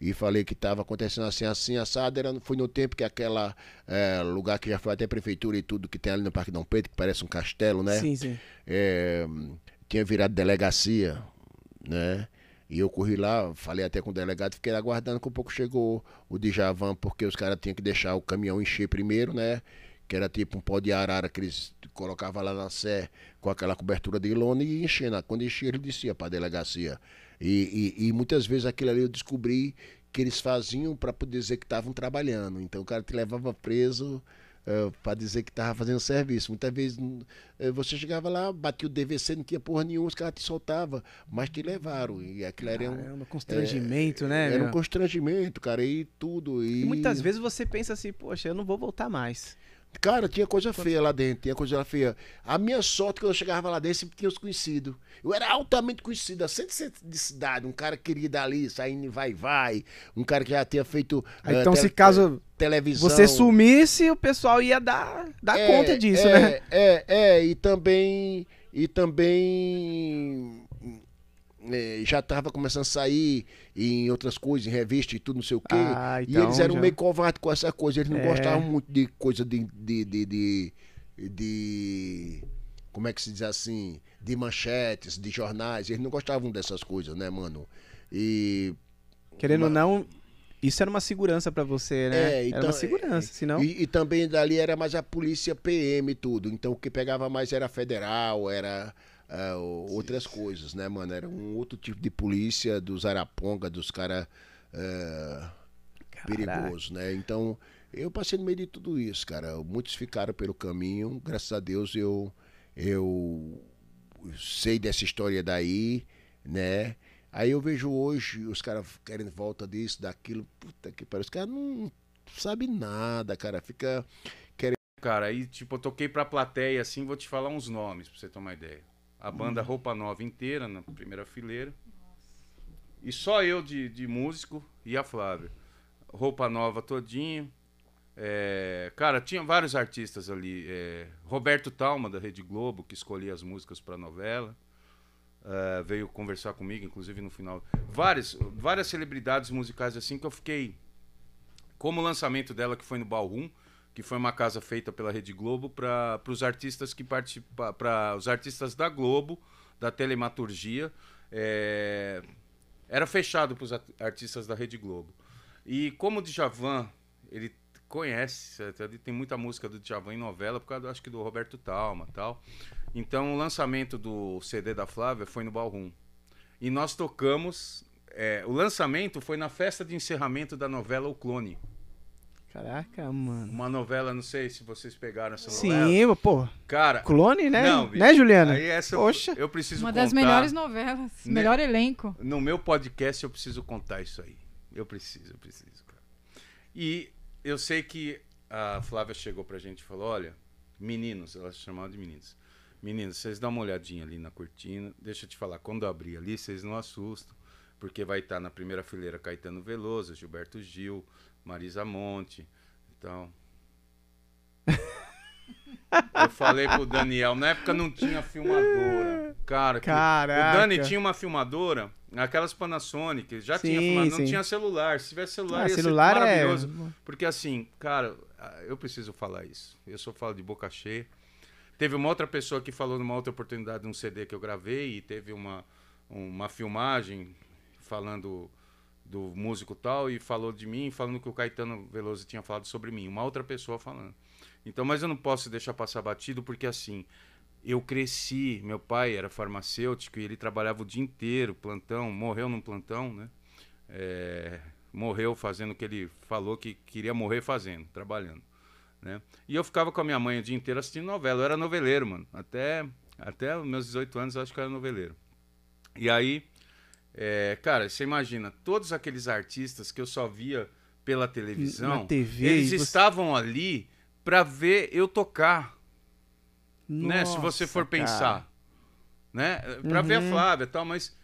E falei que estava acontecendo assim, assim, assado. Era, foi no tempo que aquela é, lugar que já foi até prefeitura e tudo, que tem ali no Parque Dom Pedro, que parece um castelo, né? Sim, sim. é, tinha virado delegacia, né? E eu corri lá, falei até com o delegado, fiquei aguardando que um pouco chegou o Djavan, porque os caras tinham que deixar o caminhão encher primeiro, né? Que era tipo um pó de arara que eles colocavam lá na sé com aquela cobertura de lona e enchendo. Quando enchia, ele descia para a delegacia. E, e, e muitas vezes aquilo ali eu descobri que eles faziam para poder dizer que estavam trabalhando. Então o cara te levava preso para dizer que estava fazendo serviço. Muitas vezes eh, você chegava lá, batia o DVC, não tinha porra nenhuma, os caras te soltavam, mas te levaram. E aquilo era um, Caramba, constrangimento, né? era um meu? constrangimento, cara, e tudo. E, E muitas vezes você pensa assim, poxa, eu não vou voltar mais. Cara, tinha coisa feia lá dentro, tinha coisa feia. A minha sorte quando eu chegava lá dentro, sempre tinha os conhecidos. Eu era altamente conhecido, a 100% de cidade. Um cara querido ali, saindo vai vai. Um cara que já tinha feito. Aí, eh, então, se caso televisão. você sumisse, o pessoal ia dar, dar É, conta disso, é, né? É, é, e também. E também. É, já estava começando a sair em outras coisas, em revista e tudo, não sei o quê. Ah, e então eles eram já- meio covardes com essa coisa. Eles não É. gostavam muito de coisa de, de, de, de, de- Como é que se diz assim? De manchetes, de jornais. Eles não gostavam dessas coisas, né, mano? E Querendo ou uma- não, isso era uma segurança pra você, né? É, era então, uma segurança, senão... E, e também dali era mais a polícia PM e tudo. Então o que pegava mais era federal, era o- outras coisas, né, mano? Era um outro tipo de polícia dos Araponga, dos caras perigosos, né? Então eu passei no meio de tudo isso, cara. Muitos ficaram pelo caminho. Graças a Deus eu, eu sei dessa história daí, né? Aí eu vejo hoje os caras querendo volta disso, daquilo. Puta que pariu. Os caras não sabem nada, cara. Fica. Cara, aí, tipo, eu toquei pra plateia, assim, vou te falar uns nomes, pra você ter uma ideia. A banda Hum. Roupa Nova inteira, na primeira fileira. E só eu de, de músico e a Flávia. Roupa Nova todinho. É, cara, tinha vários artistas ali. é, Roberto Talma, da Rede Globo, que escolhia as músicas pra novela. É, veio conversar comigo, inclusive no final. Várias, várias celebridades musicais assim que eu fiquei. Como o lançamento dela, que foi no Ballroom, que foi uma casa feita pela Rede Globo para os artistas que participa, para os artistas da Globo, da telematurgia, é, era fechado para os artistas da Rede Globo. E como o Djavan, ele conhece, ele tem muita música do Djavan em novela, por causa, acho que do Roberto Talma tal. Então o lançamento do CD da Flávia foi no Ballroom. E nós tocamos, é, o lançamento foi na festa de encerramento da novela O Clone. Caraca, mano. Uma novela, não sei se vocês pegaram essa Sim, novela. pô. Cara, Clone, né? Não, bicho. né, Juliana? aí essa eu- Poxa. eu preciso Uma contar. das melhores novelas. Né? Melhor elenco. No meu podcast eu preciso contar isso aí. Eu preciso, eu preciso, cara. E eu sei que a Flávia chegou pra gente e falou: olha, meninos, ela se chamava de meninos. Meninos, vocês dão uma olhadinha ali na cortina. Deixa eu te falar, quando eu abrir ali, vocês não assustam, porque vai estar na primeira fileira Caetano Veloso, Gilberto Gil, Marisa Monte. Então. (laughs) Eu falei pro Daniel, na época não tinha filmadora. Cara, Caraca. o Dani tinha uma filmadora, aquelas Panasonic, já tinha Sim, filmadora, não tinha celular. Se tivesse celular, Ah, ia celular ser é- maravilhoso. Porque assim, cara, eu preciso falar isso. Eu só falo de boca cheia. Teve uma outra pessoa que falou numa outra oportunidade num CD que eu gravei e teve uma, uma filmagem falando do músico tal e falou de mim, falando que o Caetano Veloso tinha falado sobre mim. Uma outra pessoa falando. Então, mas eu não posso deixar passar batido porque assim, eu cresci, meu pai era farmacêutico e ele trabalhava o dia inteiro, plantão, morreu num plantão, né? É, morreu fazendo o que ele falou que queria morrer fazendo, trabalhando. Né? E eu ficava com a minha mãe o dia inteiro assistindo novela. Eu era noveleiro, mano. Até, até meus 18 anos eu acho que eu era noveleiro. E aí, é, cara, você imagina, todos aqueles artistas que eu só via pela televisão, Na TV, eles você- estavam ali pra ver eu tocar né? Se você Nossa, for cara. pensar, né? Pra ver a Uhum. Flávia e tal, mas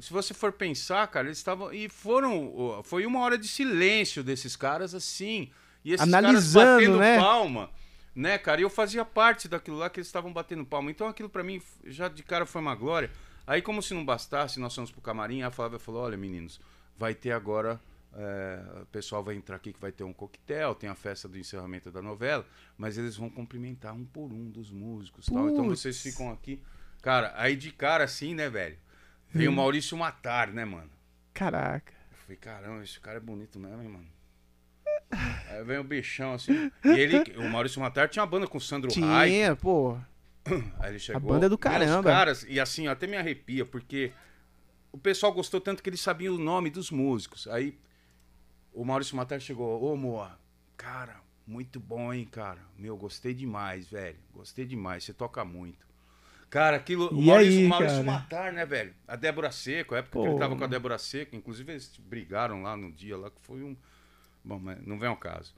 se você for pensar, cara, eles estavam e foram, foi uma hora de silêncio desses caras assim, e esses Analisando, caras batendo né? palma, né, cara? E eu fazia parte daquilo lá que eles estavam batendo palma. Então aquilo pra mim já de cara foi uma glória. Aí como se não bastasse, nós fomos pro camarim, a Flávia falou: "Olha, meninos, vai ter agora é, o pessoal vai entrar aqui que vai ter um coquetel, tem a festa do encerramento da novela, mas eles vão cumprimentar um por um dos músicos, tal. Então vocês ficam aqui. Cara, aí de cara assim, né, velho? Veio Hum. o Maurício Matar, né, mano? Caraca. Eu falei, caramba, esse cara é bonito mesmo, hein, mano? Aí vem o bichão assim. E ele, o Maurício Matar tinha uma banda com o Sandro Reich. Tinha, pô. Aí ele chegou. banda é do e caramba. caras, e assim, até me arrepia, porque o pessoal gostou tanto que eles sabiam o nome dos músicos. Aí o Maurício Matar chegou, ô Moa, cara, muito bom, hein, cara. Meu, gostei demais, velho. Gostei demais, você toca muito. Cara, aquilo. O E Maurício, aí, o Maurício? Matar, né, velho? A Débora Seco, a época que Pô. ele tava com a Débora Seco, inclusive eles brigaram lá no dia lá, que foi um. Bom, mas não vem ao caso.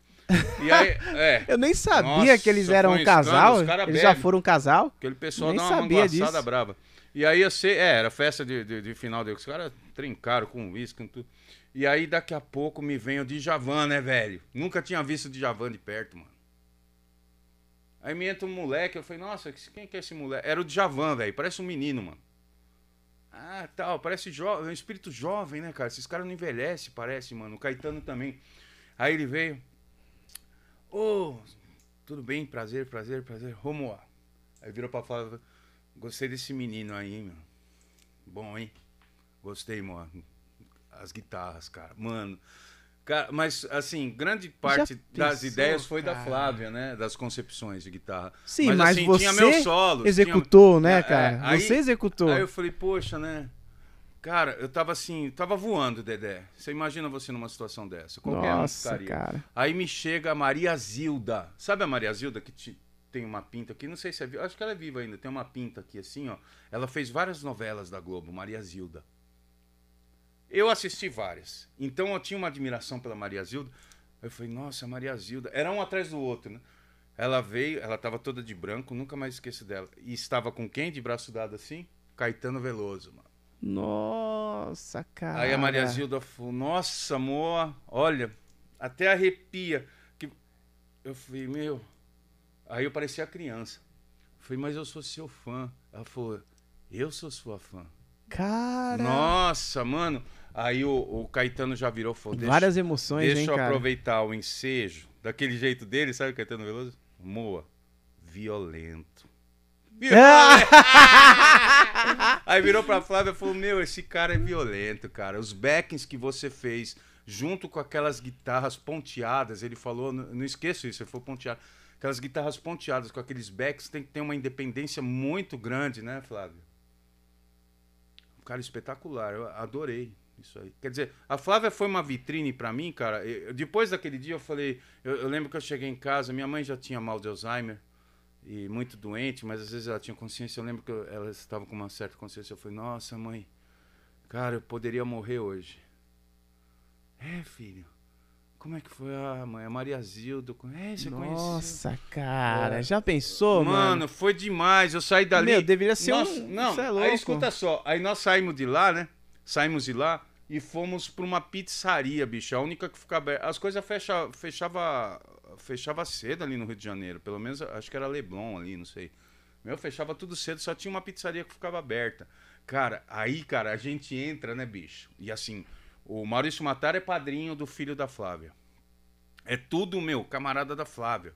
E aí, é. Eu nem sabia Nossa, que eles eram um casal. Eles já bebem. foram um casal. Aquele pessoal Nem dá uma sabia disso. brava. E aí sei, é, era festa de, de, de final de os caras trincaram com uísque, com tudo. E aí daqui a pouco me vem o Djavan, né, velho? Nunca tinha visto o Djavan de perto, mano. Aí me entra um moleque, eu falei, nossa, quem que é esse moleque? Era o Djavan, velho, parece um menino, mano. Ah, tal, parece jovem, um espírito jovem, né, cara? Esses caras não envelhecem, parece, mano. O Caetano também. Aí ele veio. Ô, tudo bem? Prazer, prazer, prazer. Romuá. Aí virou pra falar, gostei desse menino aí, meu. Bom, hein? Gostei, mano. As guitarras, cara. Mano. Cara, mas, assim, grande parte das pensou, ideias foi da cara? Flávia, né? Das concepções de guitarra. Sim, mas, assim, você tinha meus solos. executou, tinha- né, É, cara? aí- você executou. Aí eu falei, poxa, né? Cara, eu tava assim, tava voando, Dedé. Você imagina você numa situação dessa. Qualquer um Nossa, cara. Aí me chega a Maria Zilda. Sabe a Maria Zilda que te- tem uma pinta aqui? Não sei se é viva. Acho que ela é viva ainda. Tem uma pinta aqui assim, ó. Ela fez várias novelas da Globo, Maria Zilda. Eu assisti várias. Então eu tinha uma admiração pela Maria Zilda. Eu falei, nossa, Maria Zilda. Era um atrás do outro, né? Ela veio, ela tava toda de branco, nunca mais esqueço dela. E estava com quem de braço dado assim? Caetano Veloso, mano. Nossa, cara. Aí a Maria Zilda falou, nossa, amor, olha, até arrepia. Que... Eu falei, meu. Aí eu parecia criança. Eu falei, mas eu sou seu fã. Ela falou, eu sou sua fã. Cara. Nossa, mano. Aí o, o Caetano já virou falou, deixa, Várias emoções, deixa hein, eu cara? aproveitar o ensejo daquele jeito dele, sabe, Caetano Veloso? Moa, violento. (laughs) Aí virou pra Flávia e falou: Meu, esse cara é violento, cara. Os backings que você fez, junto com aquelas guitarras ponteadas, ele falou, não, esqueço isso, ele falou ponteado. Aquelas guitarras ponteadas com aqueles backs tem que ter uma independência muito grande, né, Flávio? Um cara espetacular, eu adorei isso aí. Quer dizer, a Flávia foi uma vitrine pra mim, cara. Eu- depois daquele dia eu falei, eu, eu lembro que eu cheguei em casa, minha mãe já tinha mal de Alzheimer e muito doente, mas às vezes ela tinha consciência. Eu lembro que eu- ela estava com uma certa consciência. Eu falei, nossa, mãe, cara, eu poderia morrer hoje. É, filho. Como é que foi a mãe? A Maria Zildo. É, você conheceu? Nossa, cara. É. Já pensou, mano, mano? foi demais. Eu saí dali. Meu, deveria ser Nossa, um. Não, é aí escuta só. Aí nós saímos de lá, né? Saímos de lá e fomos pra uma pizzaria, bicho. A única que ficava aberta. As coisas fecha, fechava, fechava cedo ali no Rio de Janeiro. Pelo menos acho que era Leblon ali, não sei. Meu, fechava tudo cedo, só tinha uma pizzaria que ficava aberta. Cara, aí, cara, a gente entra, né, bicho? E assim, o Maurício Matar é padrinho do filho da Flávia. É tudo, meu, camarada da Flávia.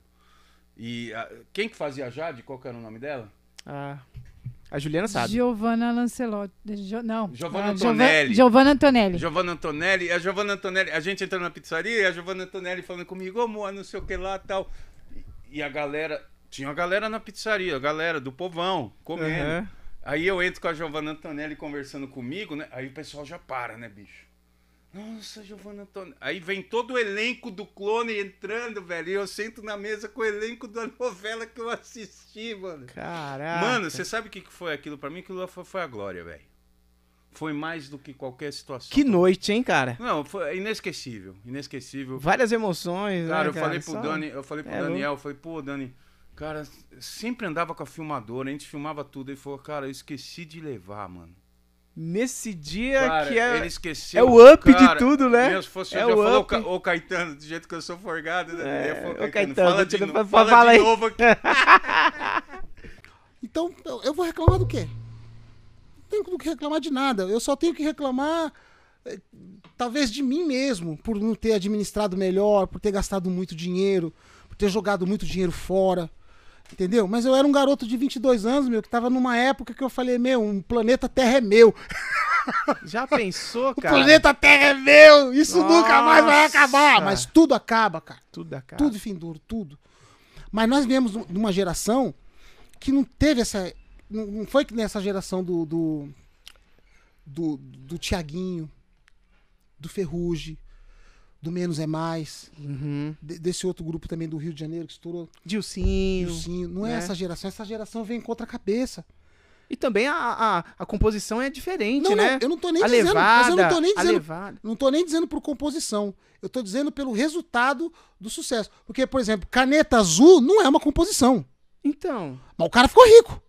E ah, quem que fazia a Jade? Qual que era o nome dela? Ah, a Juliana sabe. Giovanna Lancelotti. Jo- não. Giovanna Ah, Antonelli. Giovanna Antonelli. Giovanna Antonelli, a Giovanna Antonelli, a gente entrando na pizzaria e a Giovanna Antonelli falando comigo, ô moa, não sei o que lá tal. E, a galera, tinha uma galera na pizzaria, a galera do povão, comendo. Aham. Aí eu entro com a Giovanna Antonelli conversando comigo, né? Aí o pessoal já para, né, bicho? Nossa, Giovanna Antonelli. Aí vem todo o elenco do clone entrando, velho. E eu sento na mesa com o elenco da novela que eu assisti, mano. Caraca. Mano, você sabe o que foi aquilo pra mim? Aquilo lá foi, foi a glória, velho. Foi mais do que qualquer situação. Que noite, hein, cara? Não, foi inesquecível. Inesquecível. Várias emoções, Cara, né, eu falei pro Só- Dani, eu falei pro É Daniel, eu falei, pô, Dani, cara, sempre andava com a filmadora, a gente filmava tudo. Ele falou, cara, eu esqueci de levar, mano. Nesse dia Cara, que é. ele esqueceu. é o up de cara, tudo, né? Se fosse É eu já o falou, ô Caetano, do jeito que eu sou forgado, né? É, Eu falei, ô, Caetano, fala de, no- fala fala de novo aqui. (laughs) Então, eu- vou reclamar do quê? Não tenho que reclamar de nada. Eu só tenho que reclamar, eh, talvez, de mim mesmo, por não ter administrado melhor, por ter gastado muito dinheiro, por ter jogado muito dinheiro fora. Entendeu? Mas eu era um garoto de 22 anos, meu, que tava numa época que eu falei, meu, um planeta Terra é meu. (laughs) Já pensou, O cara? planeta Terra é meu. Isso nunca mais vai Nossa. acabar. Mas tudo acaba, cara. Tudo da cara. Tudo fim duro, tudo. Mas nós viemos de uma geração que não teve essa. Não foi que nessa geração do. do, do, do Tiaguinho, do Ferrugem, do Menos é Mais, Uhum. de- desse outro grupo também do Rio de Janeiro que estourou. Dilcinho. Dilcinho. Não é né? essa geração, essa geração vem contra a cabeça. E também a, a, a composição é diferente, Não, né? não, eu não tô nem a dizendo. levada, mas eu não tô nem dizendo. levada. Não tô nem dizendo por composição. Eu tô dizendo pelo resultado do sucesso. Porque, por exemplo, Caneta Azul não é uma composição. Então, Mas o cara ficou rico.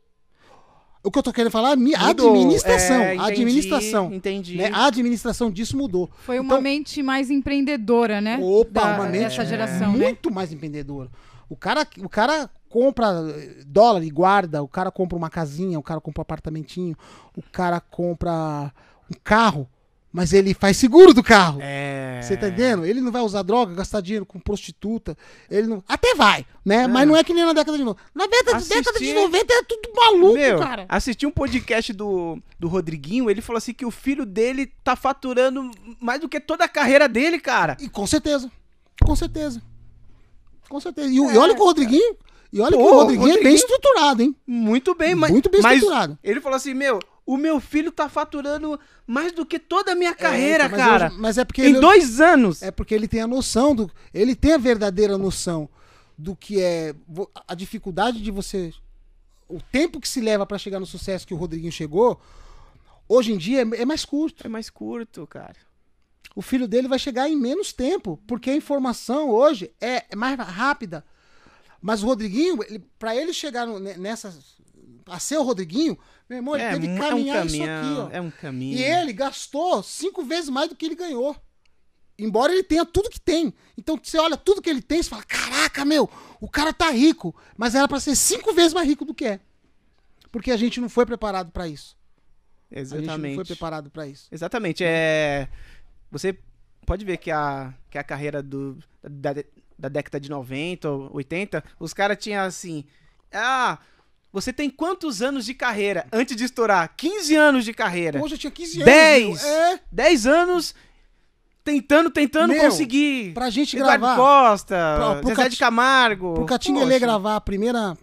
O que eu tô querendo falar é administração. É, entendi, administração. Entendi. né? A administração disso mudou. Foi uma Então- mente mais empreendedora, né? Opa, Da- uma mente dessa geração, né? muito mais empreendedora. O cara, o cara compra eh, dólar e guarda, o cara compra uma casinha, o cara compra um apartamentinho, o cara compra um carro, mas ele faz seguro do carro. É. Você tá entendendo? Ele não vai usar droga, gastar dinheiro com prostituta. Ele não. Até vai, né? Mas não é que nem na década de 90. Na década, Assisti- década de 90 era tudo maluco, Meu, cara. assisti um podcast do, do Rodriguinho, ele falou assim que o filho dele tá faturando mais do que toda a carreira dele, cara. E com certeza. Com certeza. Com certeza. E, o- e olha que o Rodriguinho. E olha Pô, que o Rodriguinho, é bem Rodriguinho- estruturado, hein? Muito bem, mas. Muito bem mas estruturado. Ele falou assim: meu, o meu filho tá faturando mais do que toda a minha carreira, É, mas cara. hoje- mas é porque em ele, dois anos. é porque ele tem a noção do. Ele tem a verdadeira noção do que é a dificuldade de você. O tempo que se leva pra chegar no sucesso que o Rodriguinho chegou, hoje em dia é, é mais curto. É mais curto, cara. O filho dele vai chegar em menos tempo, porque a informação hoje é, é mais rápida. Mas o Rodriguinho, ele, para ele chegar nessa. a ser o Rodriguinho, meu irmão, ele é, teve que mu- é um caminhar isso caminhão, aqui, ó. É um caminho. E ele gastou cinco vezes mais do que ele ganhou. Embora ele tenha tudo que tem. Então você olha tudo que ele tem e fala: caraca, meu, o cara tá rico. Mas era pra ser cinco vezes mais rico do que é. Porque a gente não foi preparado pra isso. A gente não Exatamente. foi preparado pra isso. Exatamente. É. Você pode ver que a, que a carreira do, da, da década de 90, ou 80, os caras tinham assim. Ah, você tem quantos anos de carreira antes de estourar? 15 anos de carreira. Hoje eu tinha 15 anos. 10. meu. É, 10 anos tentando, tentando Meu, conseguir. pra gente Eduardo gravar. Costa, Pra- pro Zezé Cati- de Camargo. Pro Catinga Poxa. ele gravar a primeira.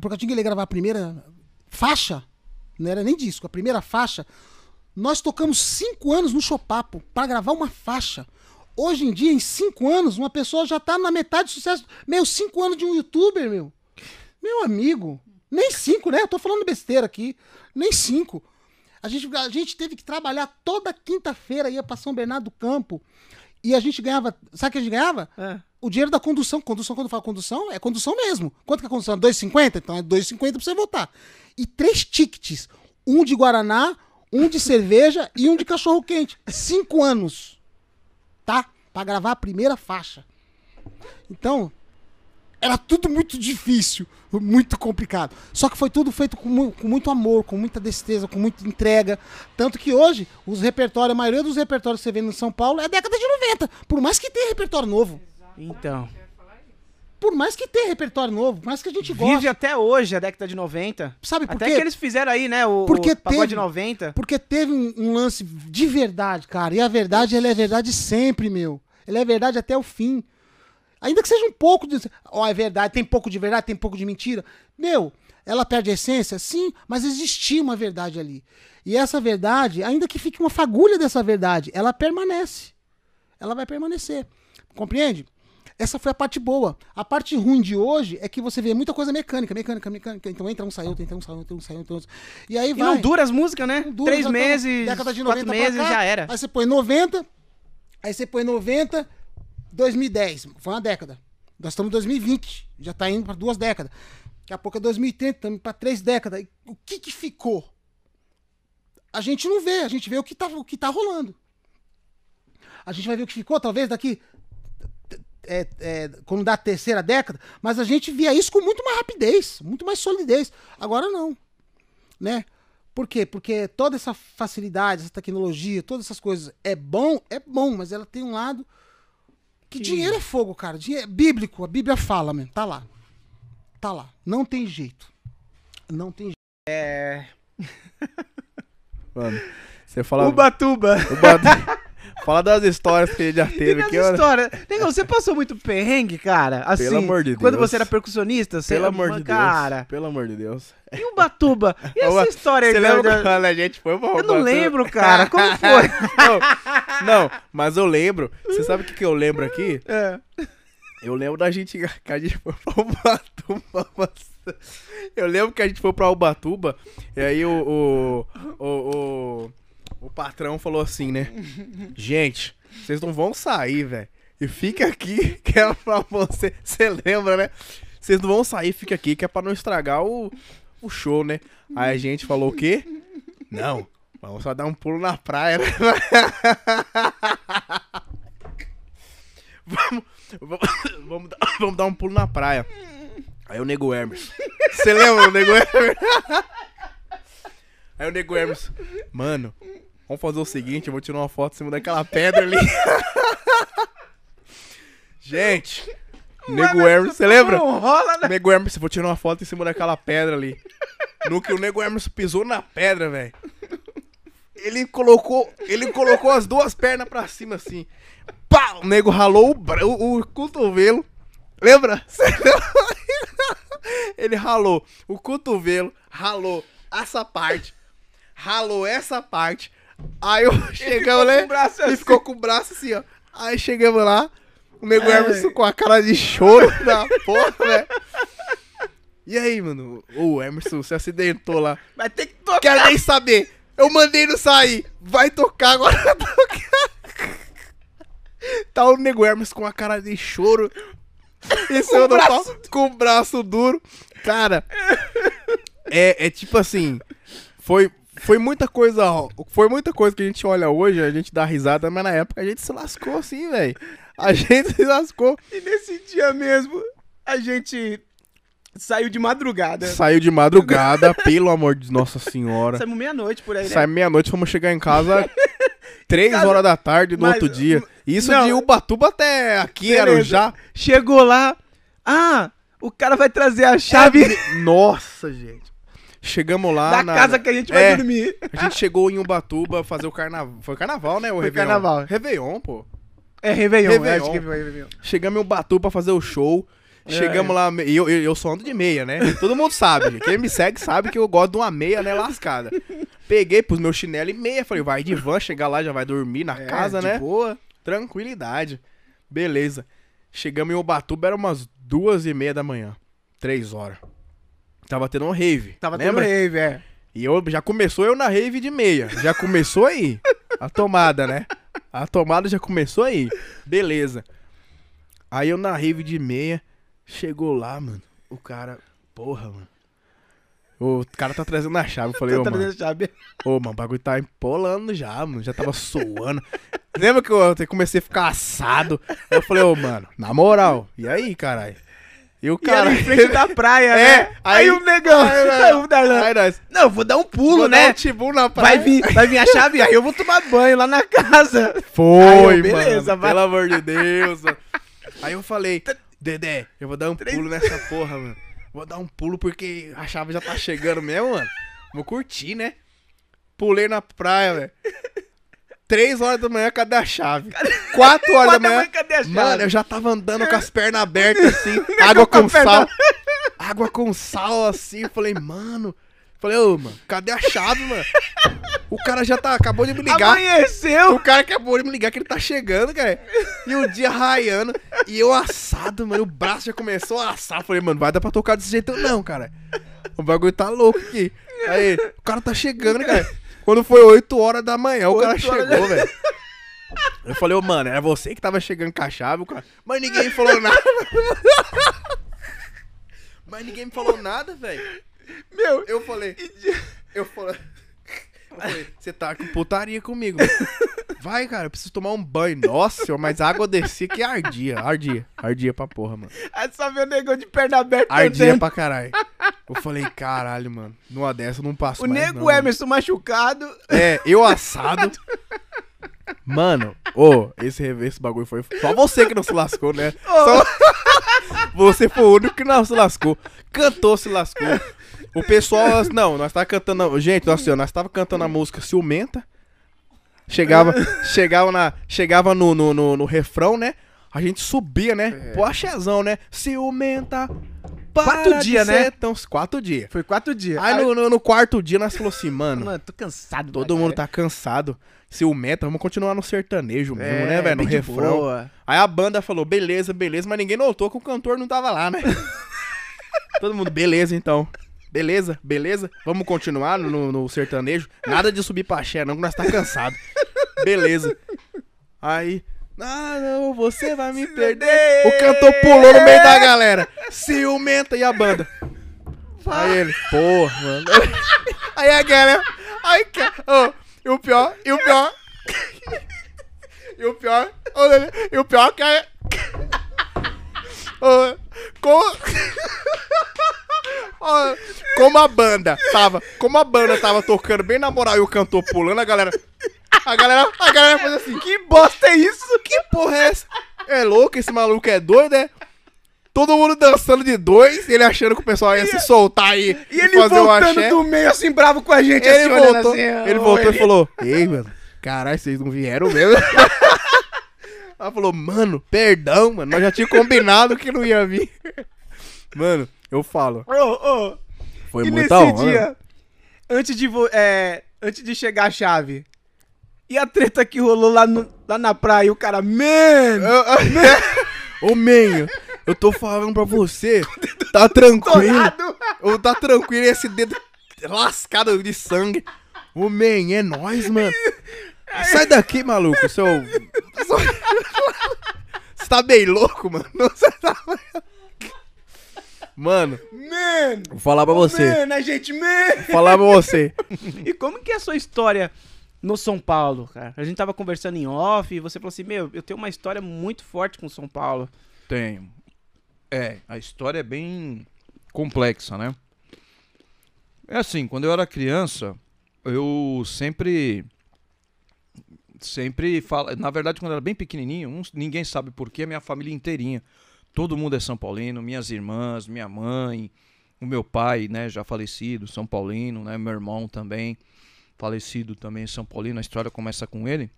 Pro Catinga ele gravar a primeira faixa, não era nem disco, a primeira faixa. Nós tocamos cinco anos no Chopapo pra gravar uma faixa. Hoje em dia, em cinco anos, uma pessoa já tá na metade do sucesso. Meu, cinco anos de um youtuber, meu. Meu amigo. Nem cinco, né? Eu tô falando besteira aqui. Nem cinco. A gente, a gente teve que trabalhar toda quinta-feira, ia pra São Bernardo do Campo. E a gente ganhava. Sabe o que a gente ganhava? É. o dinheiro da condução. Condução, quando eu falo condução, é condução mesmo. Quanto que é a condução? 2,50? Então é 2,50 pra você votar. E três tickets. Um de Guaraná, um de cerveja e um de cachorro quente. Cinco anos. Tá? Pra gravar a primeira faixa. Então, era tudo muito difícil, muito complicado. Só que foi tudo feito com, com muito amor, com muita destreza, com muita entrega. Tanto que hoje, os repertórios, a maioria dos repertórios que você vê no São Paulo é década de 90. Por mais que tenha repertório novo. Então. Por mais que tenha repertório novo, por mais que a gente goste. Vive até hoje a década de 90. Sabe por Até quê? que eles fizeram aí, né? O, Porque o pagode teve- 90. Porque teve um, um lance de verdade, cara. E a verdade, ela é verdade sempre, meu. Ela é verdade até o fim. Ainda que seja um pouco de. Ó, é verdade, tem pouco de verdade, tem pouco de mentira. Meu, ela perde a essência? Sim, mas existia uma verdade ali. E essa verdade, ainda que fique uma fagulha dessa verdade, ela permanece. Ela vai permanecer. Compreende? Essa foi a parte boa. A parte ruim de hoje é que você vê muita coisa mecânica, mecânica, mecânica. Então entra um, sai outro, entra um, sai outro, entra um, sai outro. entra outro. E aí E vai. não dura as músicas, né? Dura, Três meses, década de quatro 90 pra meses cá, já era. Aí você põe 90, aí você põe 90, 2010. Foi uma década. Nós estamos em 2020, já tá indo para duas décadas. Daqui a pouco é 2030, estamos para três décadas. O que que ficou? A gente não vê, a gente vê o que tá, o que tá rolando. A gente vai ver o que ficou, talvez daqui. é, é, quando dá a terceira década, mas a gente via isso com muito mais rapidez, muito mais solidez. Agora não né? Por quê? Porque toda essa facilidade, essa tecnologia, todas essas coisas é bom, é bom, mas ela tem um lado que, dinheiro é fogo, cara. Dinheiro, é bíblico, a Bíblia fala, mesmo. Tá lá. Tá lá. Não tem jeito. Não tem jeito. (laughs) Mano, você fala. Ubatuba. Uba- (laughs) Fala das histórias que ele já teve aqui, olha. histórias. Negão, você passou muito perrengue, cara? Assim, Pelo amor de Quando Deus. você era percuncionista, você Pelo amor de Deus. cara. Pelo amor de Deus. E Ubatuba? (laughs) E essa história aí? Você lembra da- quando a gente foi pra Eu não lembro, cara. Como (laughs) foi? não, não, mas eu lembro. Você sabe o que, que eu lembro aqui? É. Eu lembro da gente (laughs) que a gente foi pra Ubatuba. mas- Eu lembro que a gente foi pra Ubatuba e aí o, o, o, o, o patrão falou assim, né? (laughs) Gente, vocês não vão sair, velho. E fica aqui, (laughs) que é pra você. Você lembra, né? Vocês não vão sair, fica aqui, que é pra não estragar o, o show, né? Aí a gente falou o quê? Não, vamos só dar um pulo na praia, né? (laughs) vamos, vamos, vamos, dar, vamos dar um pulo na praia. Aí o Nego Hermes. Você lembra o Nego Hermes? Aí o Nego Hermes. Mano, vamos fazer o seguinte, eu vou tirar uma foto em cima daquela pedra ali. (laughs) Gente, Nego Hermes, você lembra? Não rola, né? Nego Hermes, vou tirar uma foto em cima daquela pedra ali. No que o Nego Hermes pisou na pedra, velho. Ele colocou, ele colocou as duas pernas pra cima assim. Pá! O nego ralou o, bra- o, o cotovelo. Lembra? (laughs) Ele ralou o cotovelo, ralou essa parte, ralou essa parte. Aí eu (laughs) chegamos, né? com o braço Ele assim. ficou com o braço assim, ó. Aí chegamos lá, o nego Hermes com a cara de choro (laughs) da porra, velho. E aí, mano? O Emerson se acidentou lá. Vai ter que tocar. Quero nem saber. Eu mandei não sair. Vai tocar agora. tocar. Tá o Nego Hermes com a cara de choro. Em cima do palco, com o braço duro. Cara, é, é tipo assim. Foi, foi muita coisa. Foi muita coisa que a gente olha hoje, a gente dá risada, mas na época a gente se lascou assim, velho. A (laughs) gente se lascou. E nesse dia mesmo, a gente saiu de madrugada. Saiu de madrugada, (laughs) pelo amor de Nossa Senhora. Saímos meia-noite por aí, né? Sai meia-noite, vamos chegar em casa (laughs) três Cara, horas da tarde no mas- outro dia. Isso não. de Ubatuba até aqui, Beleza. Arujá. Chegou lá. Ah, o cara vai trazer a chave Nossa, gente. Chegamos lá da na... casa que a gente vai É. dormir. A gente chegou em Ubatuba fazer o carnaval. Foi carnaval, né? O Foi Réveillon. carnaval. Réveillon, pô. É Réveillon, Réveillon. acho que foi Réveillon. Chegamos em Ubatuba pra fazer o show. É. Chegamos lá, e eu, eu, eu só ando de meia, né? Todo mundo sabe. gente. Quem me segue sabe que eu gosto de uma meia, né? Lascada. Peguei, pus meu chinelo e meia. Falei, vai de van, chegar lá, já vai dormir na casa, É, de né? boa. Tranquilidade. Beleza. Chegamos em Ubatuba, era umas duas e meia da manhã. Três horas. Tava tendo um rave. Tava lembra? tendo rave, é. E eu, já começou eu na rave de meia. Já começou aí. A tomada, né? A tomada já começou aí. Beleza. Aí eu na rave de meia. Chegou lá, mano. O cara. Porra, mano. O cara tá trazendo a chave. Eu falei, ô, Tá mano. trazendo chave. Ô, mano, o bagulho tá empolando já, mano. Já tava suando. Lembra que eu comecei a ficar assado? Eu falei, ô, mano, na moral. E aí, caralho? E o E cara. em frente da praia, (laughs) É, né? Aí, aí- o negão, aí, aí, o Darlan, Aí nós. não, eu vou dar um pulo, Vou dar né? um tibum na praia. Vai vir, vai vir a chave, aí eu vou tomar banho lá na casa. Foi, eu, beleza, mano. vai. Pelo amor de Deus. mano. Aí eu falei, Dedé, eu vou dar um pulo nessa porra, mano. Vou dar um pulo porque a chave já tá chegando mesmo, mano. Vou curtir, né? Pulei na praia, velho. Três horas da manhã, cadê a chave? (laughs) Quatro horas da manhã. manhã, cadê a chave? Mano, eu já tava andando com as (laughs) pernas abertas assim, (laughs) água com sal. Água com sal assim. Eu falei, mano. Falei, ô, mano, cadê a chave, mano? O cara já tá, acabou de me ligar. Amanheceu. O cara acabou de me ligar que ele tá chegando, cara. E o dia raiando. E eu assado, mano. O braço já começou a assar. Falei, mano, vai dar pra tocar desse jeito não, cara. O bagulho tá louco aqui. Aí, o cara tá chegando, cara. Quando foi 8 horas da manhã, o cara 8 horas chegou, velho. (laughs) Eu falei, ô, mano, era você que tava chegando com a chave, o cara. Mas ninguém falou nada. (laughs) Mas ninguém me falou nada, velho. Meu, Eu falei. Eu falei. Eu falei, você tá com putaria comigo. (laughs) mano. Vai, cara, eu preciso tomar um banho. Nossa, mas a água descia que ardia. Ardia. Ardia pra porra, mano. aí só vê o negão de perna aberta Ardia cantando. pra caralho. Eu falei, caralho, mano. Numa dessa eu não passo O mais. nego não, mano. Emerson machucado. É, eu assado. Mano, ô, esse, esse bagulho foi. Só você que não se lascou, né? Só... (laughs) Você foi o único que não se lascou. Cantou, se lascou. O pessoal. Não, nós tava cantando. Gente, nós, nós tava cantando a música Ciumenta. Chegava, chegava, na, chegava no, no, no, no refrão, né? A gente subia, né? Pô, achezão, né? Ciumenta. Quatro dias, né? ser tão- quatro dias. Foi quatro dias. Aí no, no- no quarto dia nós falou assim, mano. Mano, tô cansado. Todo mundo tá cansado. Ciumenta, vamos continuar no sertanejo mesmo, É, né, velho? No refrão. boa. Aí a banda falou, beleza, beleza, mas ninguém notou que o cantor não tava lá, né? (laughs) Todo mundo, beleza então. Beleza, beleza. Vamos continuar no, no sertanejo. Nada de subir pra axé, não, que nós tá cansado. Beleza. Aí. Ah, não, você vai me perder. O cantor pulou no meio da galera. Ciumenta e a banda. Aí ele, porra, mano. Aí a galera. Aí, ô, e o pior, e o pior. E o pior. ô, E o pior que é. Como, Ó, como a banda tava. Como a banda tava tocando bem na moral e o cantor pulando, a galera. A galera, a galera faz assim. Que bosta é isso? Que porra é essa? É louco, esse maluco é doido, é? Todo mundo dançando de dois, ele achando que o pessoal ia se soltar aí E ele fazer voltando axé. do meio assim, bravo com a gente, Ele assim, voltou, assim, ele voltou ele- e falou: Ei, mano, caralho, vocês não vieram mesmo? (laughs) Ela falou: Mano, perdão, mano, nós já tinha combinado que não ia vir. (laughs) Mano, eu falo, Ô, ô, foi e muita nesse dia, antes de, vo- é, antes de chegar a chave, e a treta que rolou lá, no- lá na praia, e o cara, man, (laughs) Ô, Menho, eu tô falando pra você, tá tranquilo. Ou tá tranquilo esse dedo lascado de sangue. Ô, man, é nóis, mano. Sai daqui, maluco, seu. (laughs) Você tá bem louco, mano? Você tá... Mano, Man, vou falar pra você. man, a gente, man. Vou falar pra você. (laughs) E como que é a sua história no São Paulo, cara? A gente tava conversando em off e você falou assim, meu, eu tenho uma história muito forte com São Paulo. Tenho. É, a história é bem complexa, né? É assim, quando eu era criança, eu sempre sempre fala. Na verdade, quando eu era bem pequenininho, uns- ninguém sabe porquê, minha família inteirinha. Todo mundo é São Paulino, minhas irmãs, minha mãe, o meu pai, né, já falecido, São Paulino, né, meu irmão também, falecido também, São Paulino. A história começa com ele.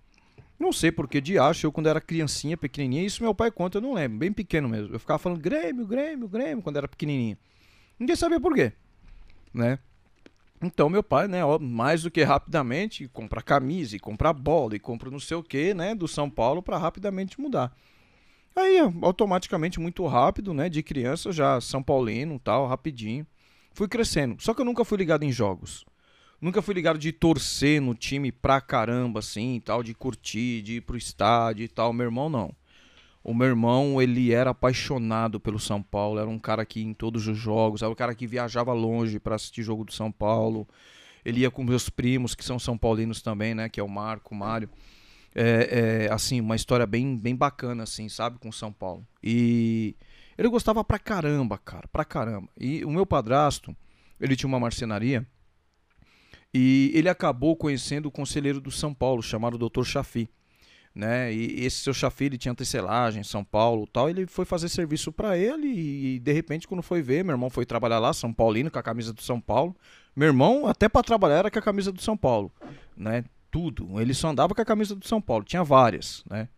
Não sei porque de acho, eu quando era criancinha, pequenininha, isso meu pai conta, eu não lembro, bem pequeno mesmo. Eu ficava falando Grêmio, Grêmio, Grêmio, quando era pequenininho. Ninguém sabia por quê, né? Então meu pai, né, ó, mais do que rapidamente, compra camisa e compra bola e compra não sei o que, né, do São Paulo para rapidamente mudar. Aí, automaticamente, muito rápido, né, de criança já São Paulino, tal, rapidinho. Fui crescendo. Só que eu nunca fui ligado em jogos. Nunca fui ligado de torcer no time pra caramba, assim, tal, de curtir, de ir pro estádio e tal. Meu irmão, não. O meu irmão, ele era apaixonado pelo São Paulo, era um cara que em todos os jogos, era um cara que viajava longe para assistir jogo do São Paulo. Ele ia com meus primos, que são São Paulinos também, né? Que é o Marco, o Mário. É, é, assim, uma história bem, bem bacana, assim, sabe? Com São Paulo. E ele gostava pra caramba, cara, pra caramba. E o meu padrasto, ele tinha uma marcenaria e ele acabou conhecendo o conselheiro do São Paulo, chamado Dr. Chafi. Né? E esse seu Chafi, ele tinha tecelagem em São Paulo tal. Ele foi fazer serviço para ele e, de repente, quando foi ver, meu irmão foi trabalhar lá, São Paulino, com a camisa do São Paulo. Meu irmão, até para trabalhar, era com a camisa do São Paulo. Né? Tudo. Ele só andava com a camisa do São Paulo. Tinha várias, né?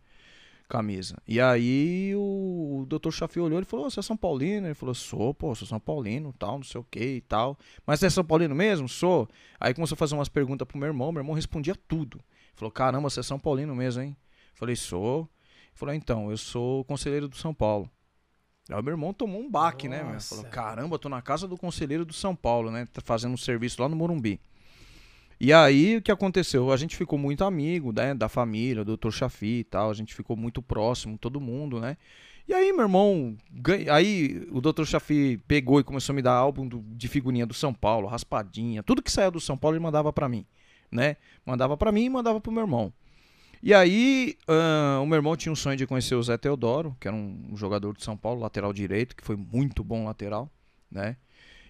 Camisa. E aí o, o Dr. Chafi olhou e falou: "Ô, Você é São Paulino? Ele falou: Sou, pô, sou São Paulino, tal, não sei o que e tal. Mas você é São Paulino mesmo? Sou. Aí começou a fazer umas perguntas pro meu irmão. Meu irmão respondia tudo. Ele falou: Caramba, você é São Paulino mesmo, hein? Eu falei: Sou. Ele falou: Então, eu sou conselheiro do São Paulo. Aí o meu irmão tomou um baque, né? meu? Nossa. Falou: Caramba, tô na casa do conselheiro do São Paulo, né? Tá fazendo um serviço lá no Morumbi. E aí o que aconteceu? A gente ficou muito amigo, né, da família, do Dr. Chafi e tal, a gente ficou muito próximo, todo mundo, né? E aí meu irmão, aí o Dr. Chafi pegou e começou a me dar álbum do- de figurinha do São Paulo, raspadinha, tudo que saía do São Paulo ele mandava pra mim, né? Mandava pra mim e mandava pro meu irmão. E aí, ahn, o meu irmão tinha um sonho de conhecer o Zé Teodoro, que era um jogador de São Paulo, lateral direito, que foi muito bom lateral, né?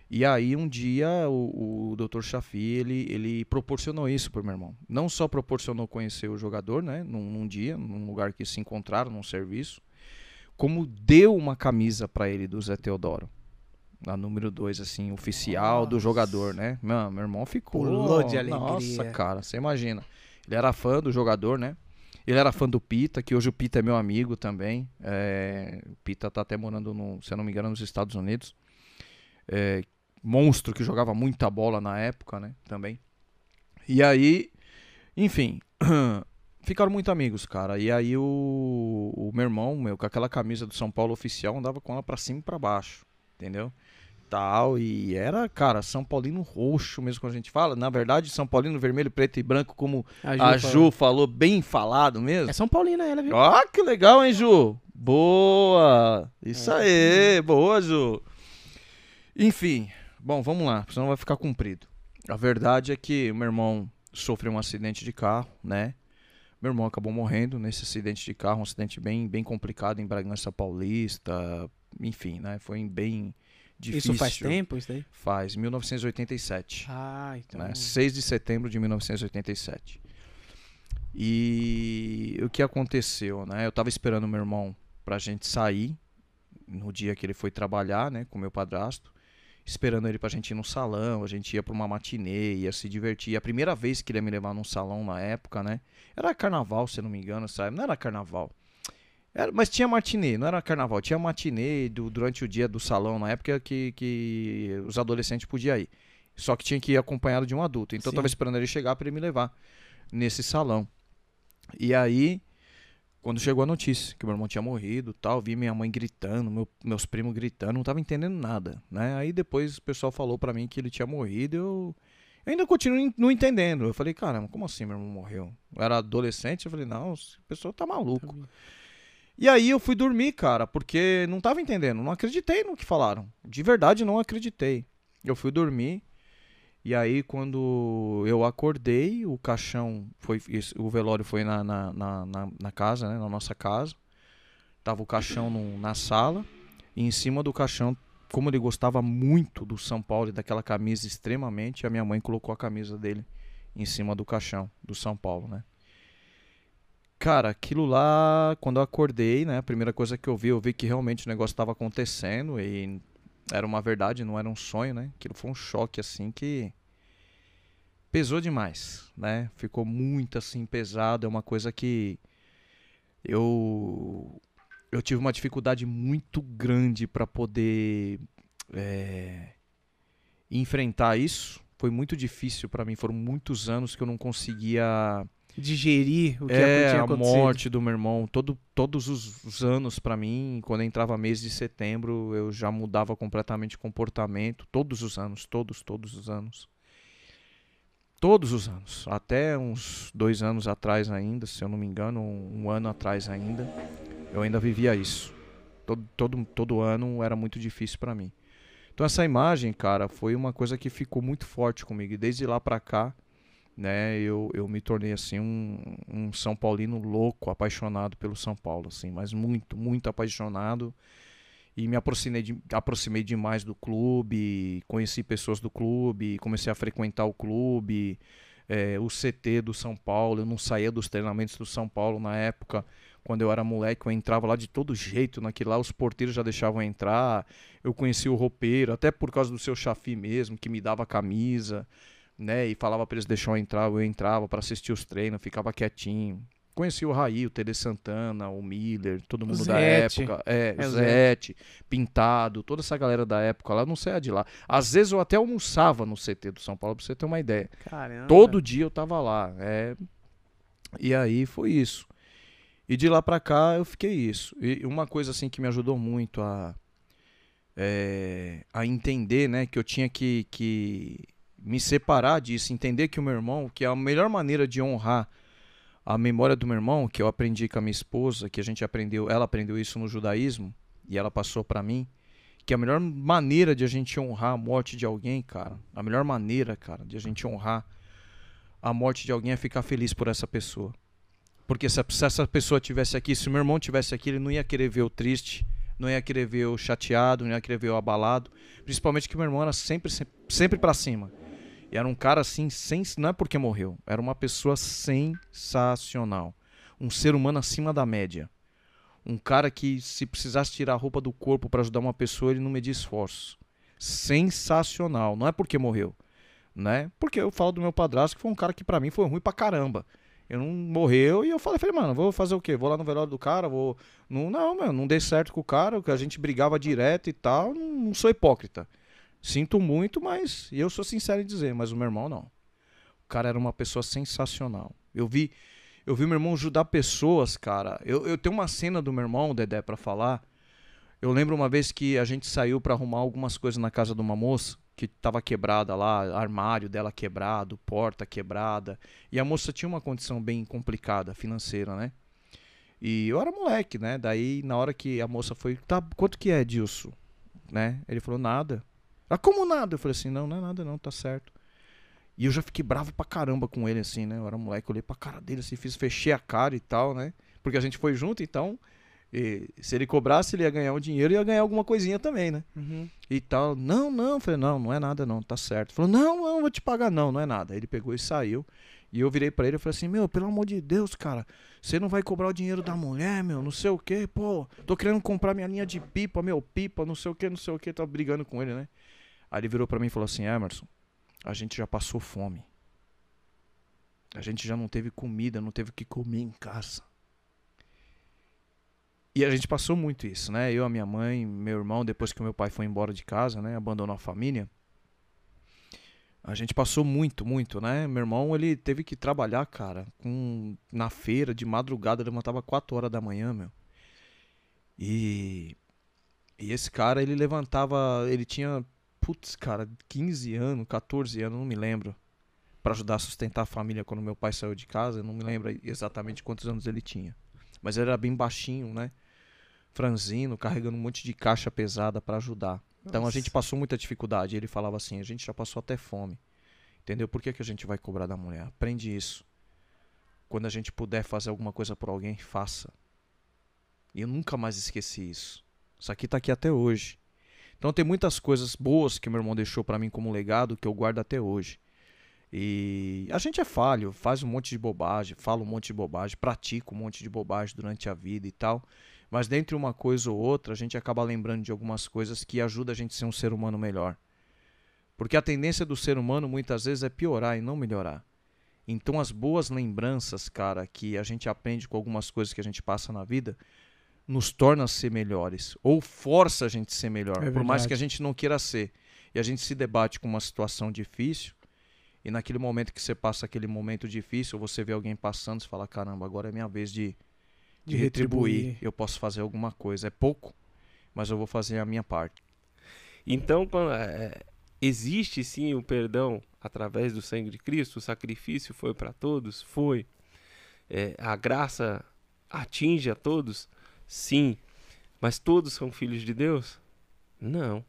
E aí um dia o, o Dr. Chafi, ele, ele proporcionou isso pro meu irmão. Não só proporcionou conhecer o jogador, né, num, num dia, num lugar que se encontraram, num serviço, como deu uma camisa pra ele do Zé Teodoro. A número 2, assim, oficial do jogador, né? Meu, meu irmão ficou. Pulou de Nossa, alegria. cara, você imagina. Ele era fã do jogador, né? Ele era fã do Pita, que hoje o Pita é meu amigo também. É, o Pita tá até morando, no, se eu não me engano, nos Estados Unidos. É, monstro que jogava muita bola na época, né? Também. E aí, enfim, (clears throat) ficaram muito amigos, cara. E aí o, o meu irmão, meu, com aquela camisa do São Paulo oficial, andava com ela pra cima e pra baixo, entendeu? Tal, e era, cara, São Paulino roxo mesmo quando a gente fala. Na verdade, São Paulino vermelho, preto e branco, como a Ju falou, bem falado mesmo. É São Paulina ela, viu? Ó, que legal, hein, Ju? Boa! Isso aí, boa, Ju. Enfim, bom, vamos lá, senão vai ficar comprido. A verdade é que meu irmão sofreu um acidente de carro, né? Meu irmão acabou morrendo nesse acidente de carro, um acidente bem, bem complicado em Bragança Paulista, enfim, né? Foi bem difícil. Isso faz tempo, isso daí? Faz, 1987 Ah, então. né? 6 de setembro de 1987. E o que aconteceu, né? Eu tava esperando meu irmão pra gente sair no dia que ele foi trabalhar, né, com meu padrasto, esperando ele pra gente ir no salão, a gente ia pra uma matinê, ia se divertir. E a primeira vez que ele ia me levar num salão na época, né? Era carnaval, se eu não me engano, sabe? Não era carnaval. Era, mas tinha matinê, não era carnaval, tinha matinê do- durante o dia do salão na época que, que os adolescentes podiam ir. Só que tinha que ir acompanhado de um adulto. Então eu tava Sim. esperando ele chegar para ele me levar nesse salão. E aí, quando chegou a notícia que meu irmão tinha morrido, tal, vi minha mãe gritando, meu- meus primos gritando, não tava entendendo nada, né? Aí depois o pessoal falou para mim que ele tinha morrido, eu eu ainda continuo não entendendo. Eu falei, caramba, como assim meu irmão morreu? Eu era adolescente, eu falei, não, esse pessoal tá maluco. E aí eu fui dormir, cara, porque não tava entendendo, não acreditei no que falaram. De verdade, não acreditei. Eu fui dormir. E aí, quando eu acordei, o caixão foi. O velório foi na, na, na- na casa, né? Na nossa casa. Tava o caixão no- na sala. E em cima do caixão, como ele gostava muito do São Paulo e daquela camisa extremamente, a minha mãe colocou a camisa dele em cima do caixão do São Paulo, né? cara, aquilo lá, quando eu acordei, né? A primeira coisa que eu vi, eu vi que realmente o negócio estava acontecendo e era uma verdade, não era um sonho, né? Aquilo foi um choque, assim, que pesou demais, né? Ficou muito, assim, pesado. É uma coisa que eu eu tive uma dificuldade muito grande para poder é, enfrentar isso. Foi muito difícil para mim. Foram muitos anos que eu não conseguia Digerir o que é, tinha a acontecido. morte do meu irmão. Todo, todos os, os anos pra mim, quando entrava mês de setembro, eu já mudava completamente de comportamento. Todos os anos, todos, todos os anos. Todos os anos. Até uns dois anos atrás ainda, se eu não me engano, um, um ano atrás ainda, eu ainda vivia isso. Todo, todo, todo ano era muito difícil pra mim. Então essa imagem, cara, foi uma coisa que ficou muito forte comigo. E desde lá pra cá, né, eu, eu me tornei assim um, um São Paulino louco, apaixonado pelo São Paulo, assim, mas muito, muito apaixonado. E me aproximei, de, aproximei demais do clube, conheci pessoas do clube, comecei a frequentar o clube, eh, o CT do São Paulo. Eu não saía dos treinamentos do São Paulo na época, quando eu era moleque, eu entrava lá de todo jeito, naquele lá os porteiros já deixavam entrar. Eu conheci o roupeiro, até por causa do seu chafi mesmo, que me dava camisa né? E falava pra eles deixar eu entrar, eu entrava pra assistir os treinos, ficava quietinho. Conheci o Raí, o Tele Santana, o Miller, todo mundo da Zete. época. É, É, Zete, Pintado, toda essa galera da época lá, não saía de lá. Às vezes eu até almoçava no CT do São Paulo, pra você ter uma ideia. Caramba. Todo dia eu tava lá. É... E aí foi isso. E de lá pra cá eu fiquei isso. E uma coisa assim que me ajudou muito a, é, a entender, né, que eu tinha que, que me separar disso, entender que o meu irmão, que a melhor maneira de honrar a memória do meu irmão, que eu aprendi com a minha esposa, que a gente aprendeu, ela aprendeu isso no judaísmo e ela passou pra mim, que a melhor maneira de a gente honrar a morte de alguém, cara, a melhor maneira, cara, de a gente honrar a morte de alguém é ficar feliz por essa pessoa. Porque se, essa pessoa tivesse aqui, se o meu irmão tivesse aqui, ele não ia querer ver o triste, não ia querer ver o chateado, não ia querer ver o abalado. Principalmente que meu irmão era sempre, sempre, sempre pra cima. E era um cara assim, sem, não é porque morreu, era uma pessoa sensacional. Um ser humano acima da média. Um cara que, se precisasse tirar a roupa do corpo pra ajudar uma pessoa, ele não media esforços. Sensacional. Não é porque morreu, né? Porque eu falo do meu padrasto, que foi um cara que pra mim foi ruim pra caramba. Eu não morreu e eu falei, falei, mano, vou fazer o quê? Vou lá no velório do cara, vou. Não, não, meu, não dei certo com o cara, que a gente brigava direto e tal. Não, não sou hipócrita. Sinto muito, mas. E eu sou sincero em dizer, mas o meu irmão não. O cara era uma pessoa sensacional. Eu vi. Eu vi meu irmão ajudar pessoas, cara. Eu, eu tenho uma cena do meu irmão, Dedé, pra falar. Eu lembro uma vez que a gente saiu pra arrumar algumas coisas na casa de uma moça que tava quebrada lá, armário dela quebrado, porta quebrada. E a moça tinha uma condição bem complicada financeira, né? E eu era moleque, né? Daí na hora que a moça foi, tá, quanto que é, Dilson? Né? Ele falou nada. Ah, como nada? Eu falei assim, não, não é nada não, tá certo. E eu já fiquei bravo pra caramba com ele, assim, né? Eu era moleque, eu olhei pra cara dele, assim, fiz, fechei a cara e tal, né? Porque a gente foi junto, então, e se ele cobrasse, ele ia ganhar um dinheiro e ia ganhar alguma coisinha também, né? Uhum. E tal. Não, não, eu falei, não, não é nada não, tá certo. Falou, não, não, vou te pagar não, não é nada. Aí ele pegou e saiu. E eu virei pra ele e falei assim, meu, pelo amor de Deus, cara, você não vai cobrar o dinheiro da mulher, meu, não sei o que, pô, tô querendo comprar minha linha de pipa, meu, pipa, não sei o que, não sei o que, tava brigando com ele, né? Aí ele virou pra mim e falou assim, Emerson, a gente já passou fome. A gente já não teve comida, não teve o que comer em casa. E a gente passou muito isso, né? Eu, a minha mãe, meu irmão, depois que o meu pai foi embora de casa, né? Abandonou a família. A gente passou muito, muito, né? Meu irmão, ele teve que trabalhar, cara, com, na feira, de madrugada, levantava 4 horas da manhã, meu. E, e esse cara, ele levantava, ele tinha, putz, cara, 15 anos, 14 anos, não me lembro, Pra ajudar a sustentar a família quando meu pai saiu de casa, não me lembro exatamente quantos anos ele tinha. Mas ele era bem baixinho, né? franzino, carregando um monte de caixa pesada pra ajudar. Então a gente passou muita dificuldade. Ele falava assim: a gente já passou até fome. Entendeu? Por que, que a gente vai cobrar da mulher? Aprende isso. Quando a gente puder fazer alguma coisa por alguém, faça. E eu nunca mais esqueci isso. Isso aqui tá aqui até hoje. Então tem muitas coisas boas que meu irmão deixou pra mim como legado que eu guardo até hoje. E a gente é falho, faz um monte de bobagem, fala um monte de bobagem, pratica um monte de bobagem durante a vida e tal. Mas dentre uma coisa ou outra, a gente acaba lembrando de algumas coisas que ajudam a gente a ser um ser humano melhor. Porque a tendência do ser humano muitas vezes é piorar e não melhorar. Então as boas lembranças, cara, que a gente aprende com algumas coisas que a gente passa na vida, nos torna ser melhores ou força a gente a ser melhor, É por mais que a gente não queira ser. E a gente se debate com uma situação difícil, e naquele momento que você passa aquele momento difícil, você vê alguém passando, você fala: "Caramba, agora é minha vez de de, De retribuir. retribuir. Eu posso fazer alguma coisa, é pouco, mas eu vou fazer a minha parte". Então, quando, é, existe sim o perdão através do sangue de Cristo, o sacrifício foi para todos? Foi. É, a graça atinge a todos? Sim. Mas todos são filhos de Deus? Não.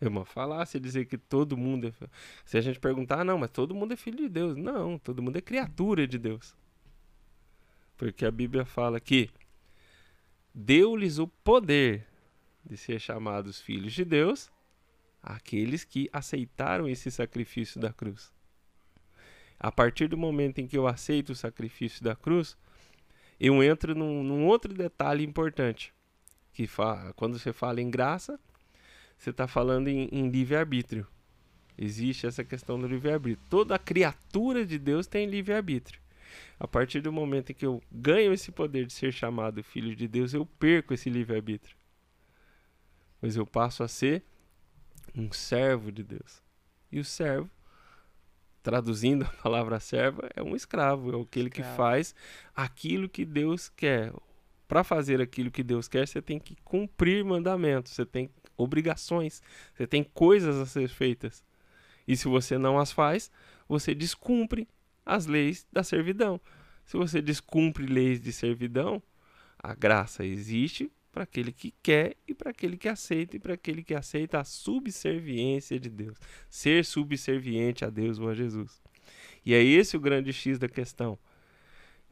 É uma falácia dizer que todo mundo é. Se a gente perguntar, ah, não, mas todo mundo é filho de Deus. Não, todo mundo é criatura de Deus. Porque a Bíblia fala que deu-lhes o poder de ser chamados filhos de Deus aqueles que aceitaram esse sacrifício da cruz. A partir do momento em que eu aceito o sacrifício da cruz, eu entro num, num outro detalhe importante. Que fa quando você fala em graça, você está falando em, em livre-arbítrio. Existe essa questão do livre-arbítrio. Toda criatura de Deus tem livre-arbítrio. A partir do momento em que eu ganho esse poder de ser chamado filho de Deus, eu perco esse livre-arbítrio. Pois eu passo a ser um servo de Deus. E o servo, traduzindo a palavra serva, é um escravo, é aquele que faz aquilo que Deus quer. Para fazer aquilo que Deus quer, você tem que cumprir mandamentos, você tem obrigações, você tem coisas a ser feitas. E se você não as faz, você descumpre as leis da servidão. Se você descumpre leis de servidão, a graça existe para aquele que quer e para aquele que aceita e para aquele que aceita a subserviência de Deus. Ser subserviente a Deus ou a Jesus. E é esse o grande X da questão,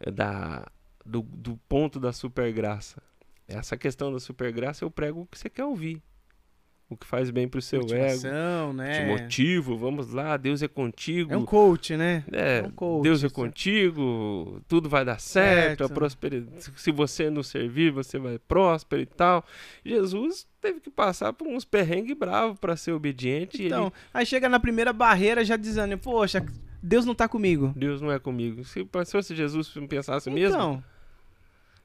é da, do, do ponto da supergraça. Essa questão da supergraça eu prego o que você quer ouvir. O que faz bem para o seu ego. Motivação, Te né? motivo, vamos lá, Deus é contigo. É um coach, né? É, um coach, Deus é isso. contigo, tudo vai dar certo, a Certo. prosperidade. Se você nos servir, você vai próspero e tal. Jesus teve que passar por uns perrengues bravos para ser obediente. e Então, ele, aí chega na primeira barreira já dizendo, poxa, Deus não tá comigo. Deus não é comigo. Se se fosse Jesus pensasse mesmo, Então,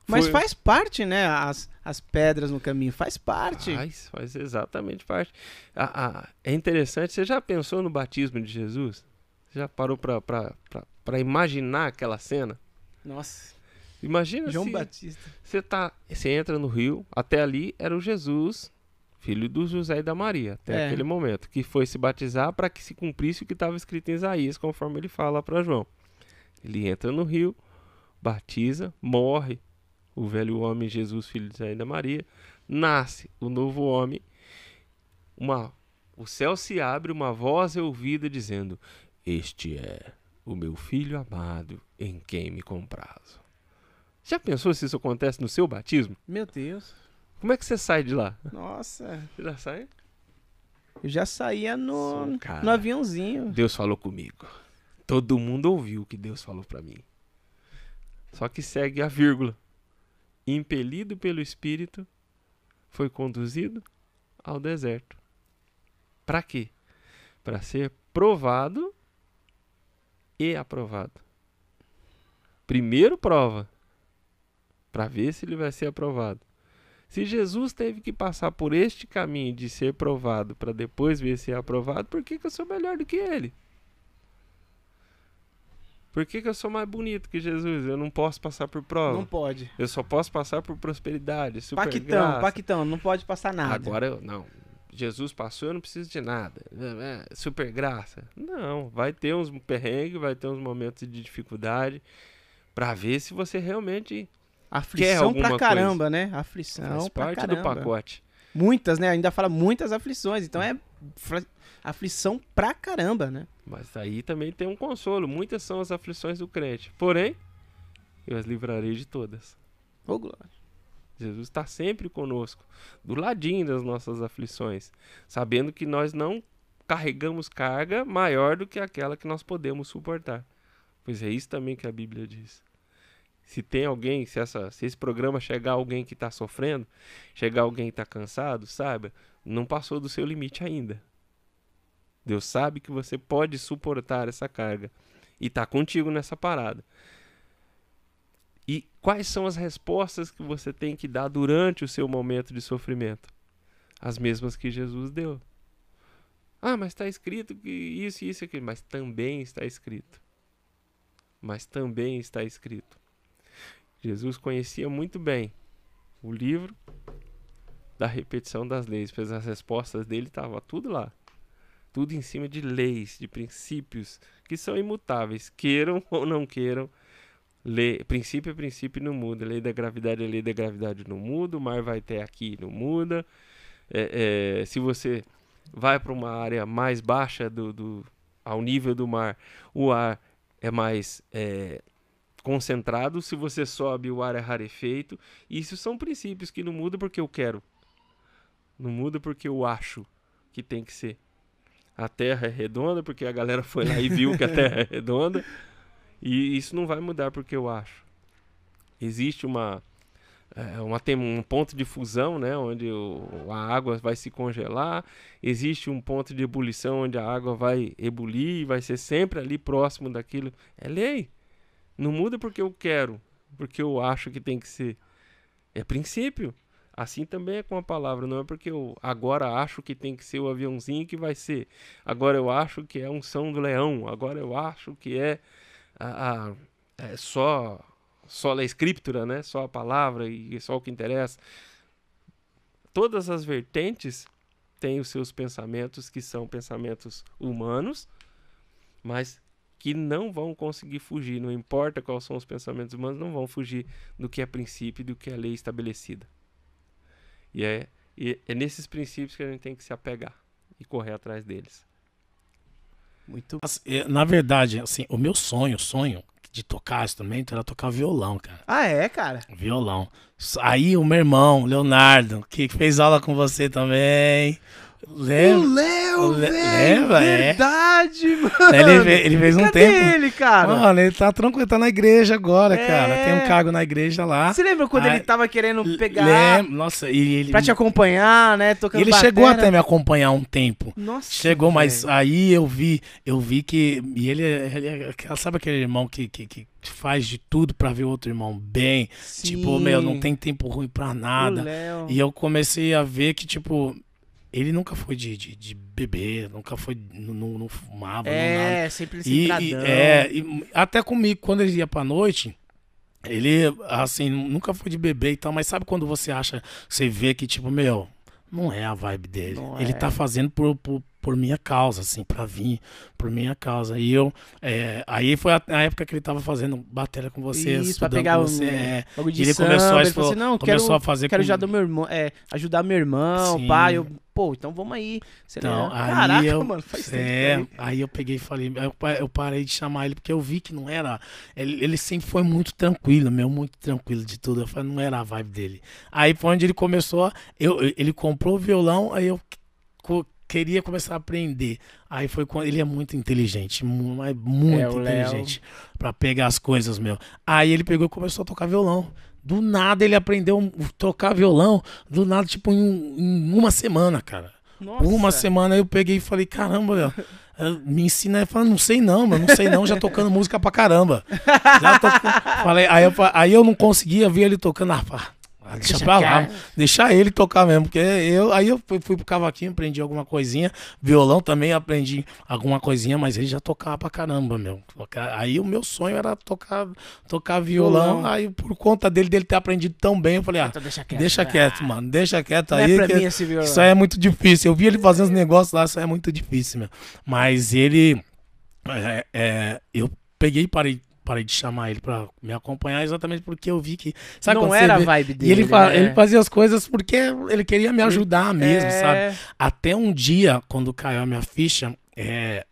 mas Foi- faz parte, né? As, as pedras no caminho, faz parte. faz, faz exatamente parte. Ah, ah, é interessante, você já pensou no batismo de Jesus? Você já parou para imaginar aquela cena? Nossa, Imagina João se... Batista. Você tá, você entra no rio, até ali era o Jesus, filho do José e da Maria, até É. aquele momento, que foi se batizar para que se cumprisse o que estava escrito em Isaías, conforme ele fala para João. Ele entra no rio, batiza, morre o velho homem Jesus, filho de e da Maria, nasce o novo homem, uma o céu se abre, uma voz é ouvida dizendo: Este é o meu filho amado, em quem me comprazo. Já pensou se isso acontece no seu batismo? Meu Deus. Como é que você sai de lá? Nossa, Você já sai? eu já saía no, Sim, no aviãozinho. Deus falou comigo. Todo mundo ouviu o que Deus falou pra mim. Só que segue a vírgula. Impelido pelo Espírito, foi conduzido ao deserto. Pra quê? Pra ser provado e aprovado. Primeiro prova, Pra ver se ele vai ser aprovado. Se Jesus teve que passar por este caminho de ser provado para depois ver se é aprovado, por que, que eu sou melhor do que ele? Por que, que eu sou mais bonito que Jesus? Eu não posso passar por prova. Não pode. Eu só posso passar por prosperidade, super Paquitão, graça. Paquitão, não pode passar nada. Agora eu não. Jesus passou, eu não preciso de nada. É, super graça. Não, vai ter uns perrengues, vai ter uns momentos de dificuldade para ver se você realmente Aflição alguma pra coisa. caramba, né? Aflição faz pra parte do pacote. Muitas, né? Ainda fala muitas aflições. Então é aflição pra caramba, né? Mas aí também tem um consolo. Muitas são as aflições do crente. Porém, eu as livrarei de todas. Ô, glória. Jesus está sempre conosco, do ladinho das nossas aflições, sabendo que nós não carregamos carga maior do que aquela que nós podemos suportar. Pois é isso também que a Bíblia diz. Se tem alguém, se, essa, se esse programa chegar alguém que está sofrendo, chegar alguém que está cansado, saiba, não passou do seu limite ainda. Deus sabe que você pode suportar essa carga e está contigo nessa parada. E quais são as respostas que você tem que dar durante o seu momento de sofrimento? As mesmas que Jesus deu. Ah, mas está escrito que isso, isso e aquilo. Mas também está escrito. Mas também está escrito. Jesus conhecia muito bem o livro da repetição das leis, pois as respostas dele estavam tudo lá. Tudo em cima de leis, de princípios que são imutáveis, queiram (laughs) ou não queiram. Lei, princípio é princípio não muda. Lei da gravidade é lei da gravidade não muda. O mar vai até aqui não muda. É, é, se você vai para uma área mais baixa do, do, ao nível do mar, o ar é mais é, concentrado. Se você sobe, o ar é rarefeito. Isso são princípios que não mudam porque eu quero. Não muda porque eu acho que tem que ser. A Terra é redonda porque a galera foi lá e viu que a Terra é redonda. E isso não vai mudar porque eu acho. Existe uma, é, uma tem um ponto de fusão, né, onde o, a água vai se congelar. Existe um ponto de ebulição onde a água vai ebulir e vai ser sempre ali próximo daquilo. É lei. Não muda porque eu quero, porque eu acho que tem que ser. É princípio. Assim também é com a palavra, não é porque eu agora acho que tem que ser o aviãozinho que vai ser. Agora eu acho que é um São do Leão. Agora eu acho que é a, a é só só a escritura, né? Só a palavra e só o que interessa. Todas as vertentes têm os seus pensamentos que são pensamentos humanos, mas que não vão conseguir fugir, não importa quais são os pensamentos humanos, não vão fugir do que é princípio do que é lei estabelecida. E é, e é nesses princípios que a gente tem que se apegar e correr atrás deles. Muito Na verdade, assim, o meu sonho, sonho de tocar instrumento era tocar violão, cara. Ah, é, cara? Violão. Aí o meu irmão, Leonardo, que fez aula com você também. Lembra? O Léo, velho! É. Verdade, mano! Ele, ele fez um Cadê tempo. ele, cara? Mano, ele tá tranquilo, tá na igreja agora, É. cara. Tem um cargo na igreja lá. Você lembra quando ele tava querendo pegar Lembra? Nossa, e ele. pra te acompanhar, né? Tocando ele chegou batera? até me acompanhar um tempo. Nossa, Chegou, mas aí eu vi, eu vi que. E ele, é- ele é sabe aquele irmão que, que, que faz de tudo pra ver o outro irmão bem? Tipo, Sim. meu, não tem tempo ruim pra nada. E eu comecei a ver que, tipo, ele nunca foi de, de, de beber, nunca foi. Não, não, não fumava, não nada. É, sempre E, e- é, e até comigo, quando ele ia pra noite, ele, assim, nunca foi de beber e tal, mas sabe quando você acha, você vê que, tipo, meu, não é a vibe dele. Não ele é. tá fazendo por, por, por minha causa, assim, pra vir, por minha causa. E eu, é, aí foi a, a época que ele tava fazendo bateria com você, Isso, pra estudando pegar com você. é. bagulho de ele samba, começou a ele falou assim, não, começou quero, a fazer quero com- ajudar meu irmão, é, ajudar meu irmão, Sim. pai, eu, pô, então vamos aí. Você Então, lembra? aí Caraca, eu, mano, faz é, tempo. aí eu peguei e falei, eu, eu parei de chamar ele porque eu vi que não era, ele, ele sempre foi muito tranquilo, meu, muito tranquilo de tudo. Eu falei, não era a vibe dele. Aí foi onde ele começou, eu, ele comprou o violão, aí eu queria começar a aprender. Aí foi quando ele é muito inteligente, muito É, inteligente pra pegar as coisas, meu. Aí ele pegou e começou a tocar violão. Do nada ele aprendeu a tocar violão, do nada, tipo, em, em uma semana, cara. Nossa. Uma semana eu peguei e falei, caramba, Léo, eh, me ensina. Ele falou, não sei não, mano, não sei não, já tocando (laughs) música pra caramba. Já falei, aí, eu, aí eu não conseguia ver ele tocando. Ah, pá, ah, deixa, Deixa pra lá, deixar ele tocar mesmo, porque eu, aí eu fui, fui pro cavaquinho, aprendi alguma coisinha, violão também aprendi alguma coisinha, mas ele já tocava pra caramba, meu. Aí o meu sonho era tocar, tocar violão, Violão. aí por conta dele, dele ter aprendido tão bem, eu falei, ah, Então deixa quieto. deixa Ah, quieto, mano, deixa quieto é aí. pra que- isso aí é muito difícil. Eu vi ele fazendo os negócios lá, isso aí é muito difícil, meu. Mas ele. é, é, eu peguei e parei, parei de chamar ele pra me acompanhar exatamente porque eu vi que. Sabe não era a vibe dele. E ele, fa- né? ele fazia as coisas porque ele queria me ajudar mesmo, É, sabe? Até um dia, quando caiu a minha ficha, é,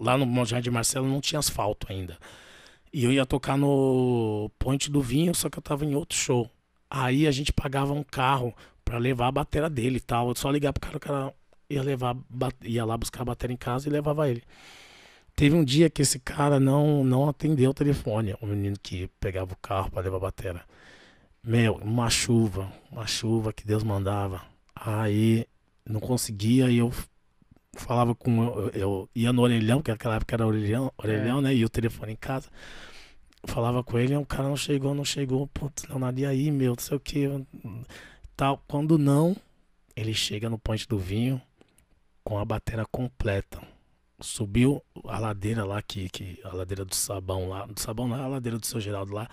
lá no Monte de Marcelo não tinha asfalto ainda. E eu ia tocar no Ponte do Vinho, só que eu tava em outro show. Aí a gente pagava um carro pra levar a bateria dele e tal. Eu só ligar pro cara, o cara. ia levar, ia lá buscar a bateria em casa e levava ele. Teve um dia que esse cara não, não atendeu o telefone, o menino que pegava o carro para levar a bateria. Meu, uma chuva, uma chuva que Deus mandava. Aí não conseguia e eu falava com. Eu, eu ia no orelhão, porque naquela época era orelhão, orelhão né? E o telefone em casa. Falava com ele, o cara não chegou, não chegou. Putz, Leonardo, e aí, meu, não sei o que. Tal. Quando não, ele chega no ponte do vinho com a bateria completa. Subiu a ladeira lá, que, que a ladeira do sabão lá, do sabão não, a ladeira do seu Geraldo lá,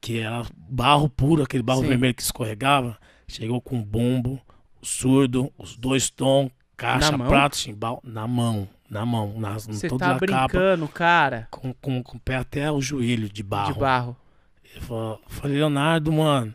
que era barro puro, aquele barro Sim. vermelho que escorregava. Chegou com bombo, surdo, os dois tons, caixa, Na prato, chimbal, na mão, na mão, nas, Você todo tá na capa, brincando, cara, com, com, com o pé até o joelho de barro. de barro. Eu fa- falei, Leonardo, mano.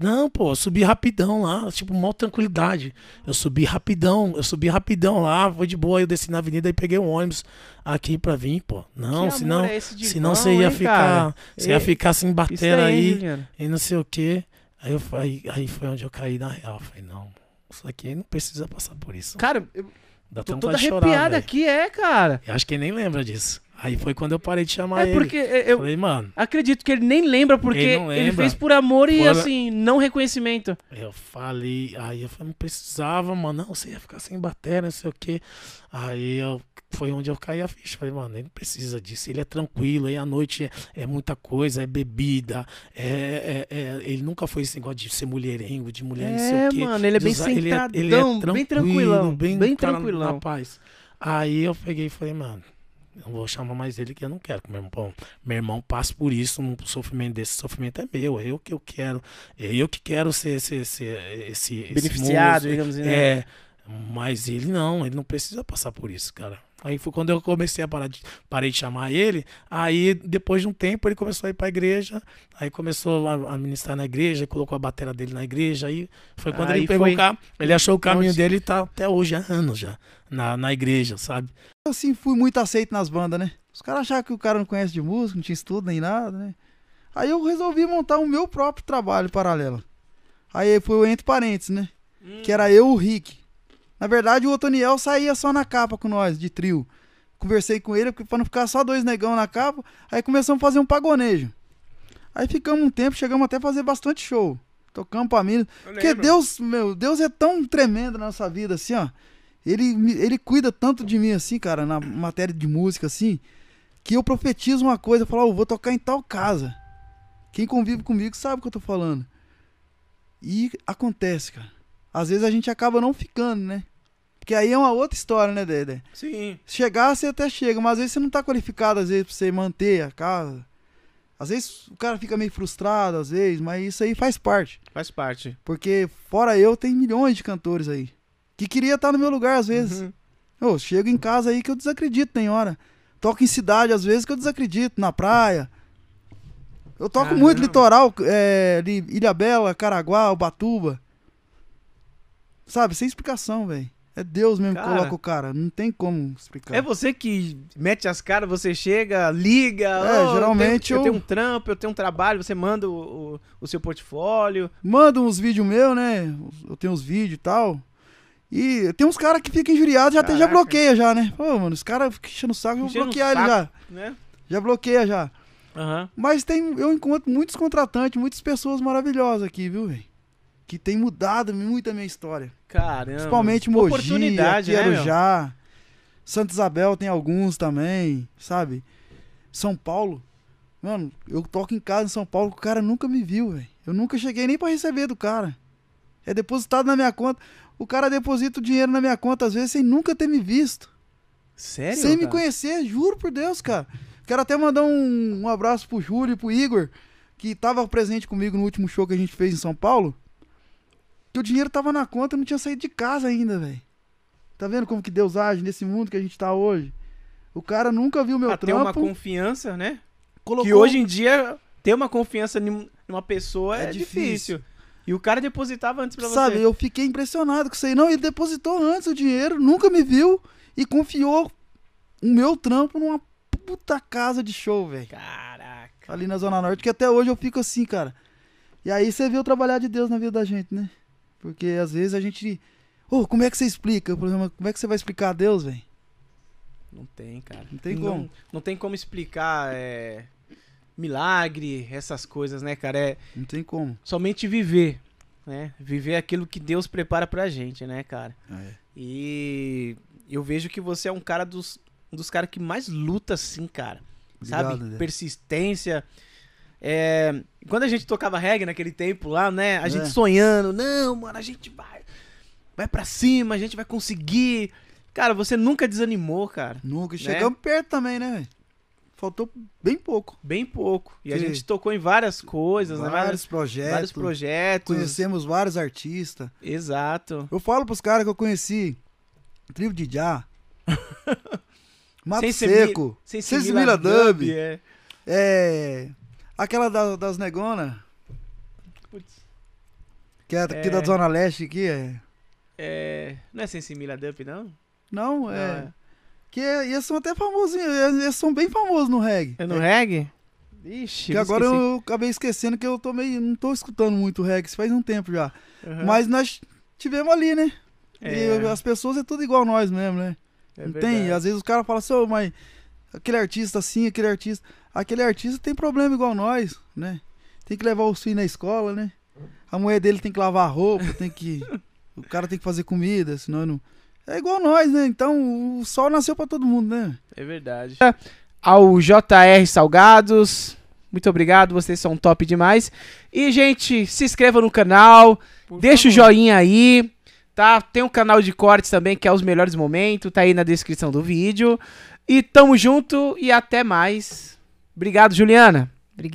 Não, pô, eu subi rapidão lá, tipo, mal tranquilidade. Eu subi rapidão, eu subi rapidão lá, foi de boa, eu desci na avenida e peguei um ônibus aqui pra vir, pô. Não, Que senão, é senão você ia hein, ficar, você ia ficar sem Isso bater aí, aí e não sei o quê. Aí, eu, aí, aí foi onde eu caí na real. Falei, não, isso aqui não precisa passar por isso. Cara, eu Dá tô toda chorar, arrepiada aqui, é, cara. Eu acho que nem lembra disso. Aí foi quando eu parei de chamar É ele. porque eu Falei, mano, acredito que ele nem lembra, porque Ele ele, lembra. fez por amor e, Fora- assim, não reconhecimento. Eu falei, aí eu falei, não precisava, mano, não, você ia ficar sem bateria, não sei o quê. Aí eu, foi onde eu caí a ficha. Falei, mano, ele não precisa disso, ele é tranquilo, aí à noite é, é muita coisa, é bebida, é, é- é- ele nunca foi esse negócio de ser mulherengo, de mulher não sei É, o quê. mano, ele é bem usar- ele é- centradão, ele é bem tranquilo, tranquilão, bem, bem tranquilão. Na paz. Aí eu peguei e falei, mano, não vou chamar mais ele que eu não quero. que Meu irmão, meu irmão passa por isso, um sofrimento desse sofrimento é meu, é eu que eu quero, é eu que quero ser, ser, ser esse, esse Beneficiado, moço. digamos assim, né? É, mas ele não, ele não precisa passar por isso, cara. Aí foi quando eu comecei a parar de, parei de chamar ele. Aí, depois de um tempo, ele começou a ir pra igreja. Aí começou a, a ministrar na igreja, colocou a bateria dele na igreja. Aí foi quando Aí ele pegou foi o carro. Ele achou o caminho dele e tá até hoje, há anos já, na, na igreja, sabe? assim, fui muito aceito nas bandas, né? Os caras achavam que o cara não conhece de música, não tinha estudo nem nada, né? Aí eu resolvi montar o meu próprio trabalho paralelo. Aí foi o Entre Parentes, né? Que era eu e o Rick. Na verdade, o Otoniel saía só na capa com nós, de trio. Conversei com ele pra não ficar só dois negão na capa. Aí começamos a fazer um pagonejo. Aí ficamos um tempo, chegamos até a fazer bastante show. Tocamos pra mim. Porque Deus, meu, Deus é tão tremendo na nossa vida, assim, ó. Ele, ele cuida tanto de mim, assim, cara, na matéria de música, assim, que eu profetizo uma coisa, eu falo, ó, eu vou tocar em tal casa. Quem convive comigo sabe o que eu tô falando. E acontece, cara. Às vezes a gente acaba não ficando, né? Porque aí é uma outra história, né, Dedé? Sim. Chegar, você até chega, mas às vezes você não tá qualificado, às vezes, pra você manter a casa. Às vezes o cara fica meio frustrado, às vezes, mas isso aí faz parte. Faz parte. Porque fora eu, tem milhões de cantores aí. Que queria estar no meu lugar às vezes. Uhum. Eu chego em casa aí que eu desacredito, tem hora. Toco em cidade às vezes que eu desacredito, na praia. Eu toco Caramba. muito litoral, é, ali, Ilha Bela, Caraguá, Ubatuba. Sabe, sem explicação, velho. É Deus mesmo que Cara. coloca o cara. Não tem como explicar. É você que mete as caras, você chega, liga. É, "Ô, geralmente eu, tenho, eu eu- tenho um trampo, eu tenho um trabalho, você manda o, o, o seu portfólio. Manda uns vídeos meus, né? Eu tenho uns vídeos e tal. E tem uns caras que ficam injuriados, já até já bloqueia já, né? Pô, mano, os caras ficam enchendo o saco, eu vou bloquear ele já. saco, Né? Já bloqueia já. Aham. Mas tem, eu encontro muitos contratantes, muitas pessoas maravilhosas aqui, viu, velho? Que tem mudado muito a minha história. Caramba. Principalmente Mogi, Oportunidade, né? Arujá. Santa Isabel tem alguns também, sabe? São Paulo. Mano, eu toco em casa em São Paulo, o cara nunca me viu, velho. Eu nunca cheguei nem pra receber do cara. É depositado na minha conta. O cara deposita o dinheiro na minha conta, às vezes, sem nunca ter me visto. Sério? sem me cara? conhecer, juro por Deus, cara. Quero até mandar um, um abraço pro Júlio e pro Igor, que tava presente comigo no último show que a gente fez em São Paulo. Que o dinheiro tava na conta e não tinha saído de casa ainda, velho. Tá vendo como que Deus age nesse mundo que a gente tá hoje? O cara nunca viu meu Ah, tem uma trampo. confiança, né? colocou... Que hoje em dia, ter uma confiança em uma pessoa é, É difícil. difícil. E o cara depositava antes pra Sabe, você. eu fiquei impressionado com isso aí. Não, ele depositou antes o dinheiro, nunca me viu e confiou o meu trampo numa puta casa de show, velho. Caraca. ali na Zona Norte, que até hoje eu fico assim, cara. E aí você o trabalhar de Deus na vida da gente, né? Porque às vezes a gente. Ô, como é que você explica? Por exemplo, como é que você vai explicar a Deus, velho? Não tem, cara. Não tem como. Não tem como explicar é, milagre, essas coisas, né, cara? É Não tem como. somente viver, né? Viver aquilo que Deus prepara pra gente, né, cara? É. E eu vejo que você é um cara dos, um dos caras que mais luta, assim, cara. sabe? Obrigado, Zé. Persistência. É, quando a gente tocava reggae naquele tempo lá, né? A gente É. sonhando, não, mano, a gente vai, vai pra cima, a gente vai conseguir. Cara, você nunca desanimou, cara. Nunca. Né? Chegamos perto também, né, velho? Faltou bem pouco. Bem pouco. E a gente tocou em várias coisas, né? vários projetos. Vários projetos. Conhecemos vários artistas. Exato. Eu falo pros caras que eu conheci. Tribo de Já. (laughs) Mato Sem Seco. Sem Sem se Simila Dub. é. É. Aquela da- das negonas. Putz. Que é aqui É. da Zona Leste aqui. É. É, não é Sensimila Dump, não? Não, Não, é. Que é, eles são até famosos. Eles são bem famosos no reggae. É no reggae? Ixi, Que agora eu acabei esquecendo que eu tô meio. Não tô escutando muito reggae, isso faz um tempo já. Uhum. Mas nós tivemos ali, né? É. E as pessoas é tudo igual nós mesmo, né? É não tem? Às vezes os caras falam assim, ô, mas aquele artista assim, aquele artista. Aquele artista tem problema igual nós, né? Tem que levar os filhos na escola, né? A mulher dele tem que lavar a roupa, tem que. (laughs) O cara tem que fazer comida, senão não. É igual nós, né? Então o sol nasceu pra todo mundo, né? É verdade. Ao JR Salgados, muito obrigado, vocês são top demais. E, gente, se inscreva no canal, deixa o joinha aí, tá? Tem um canal de cortes também, que é os melhores momentos, tá aí na descrição do vídeo. E tamo junto e até mais. Obrigado, Juliana.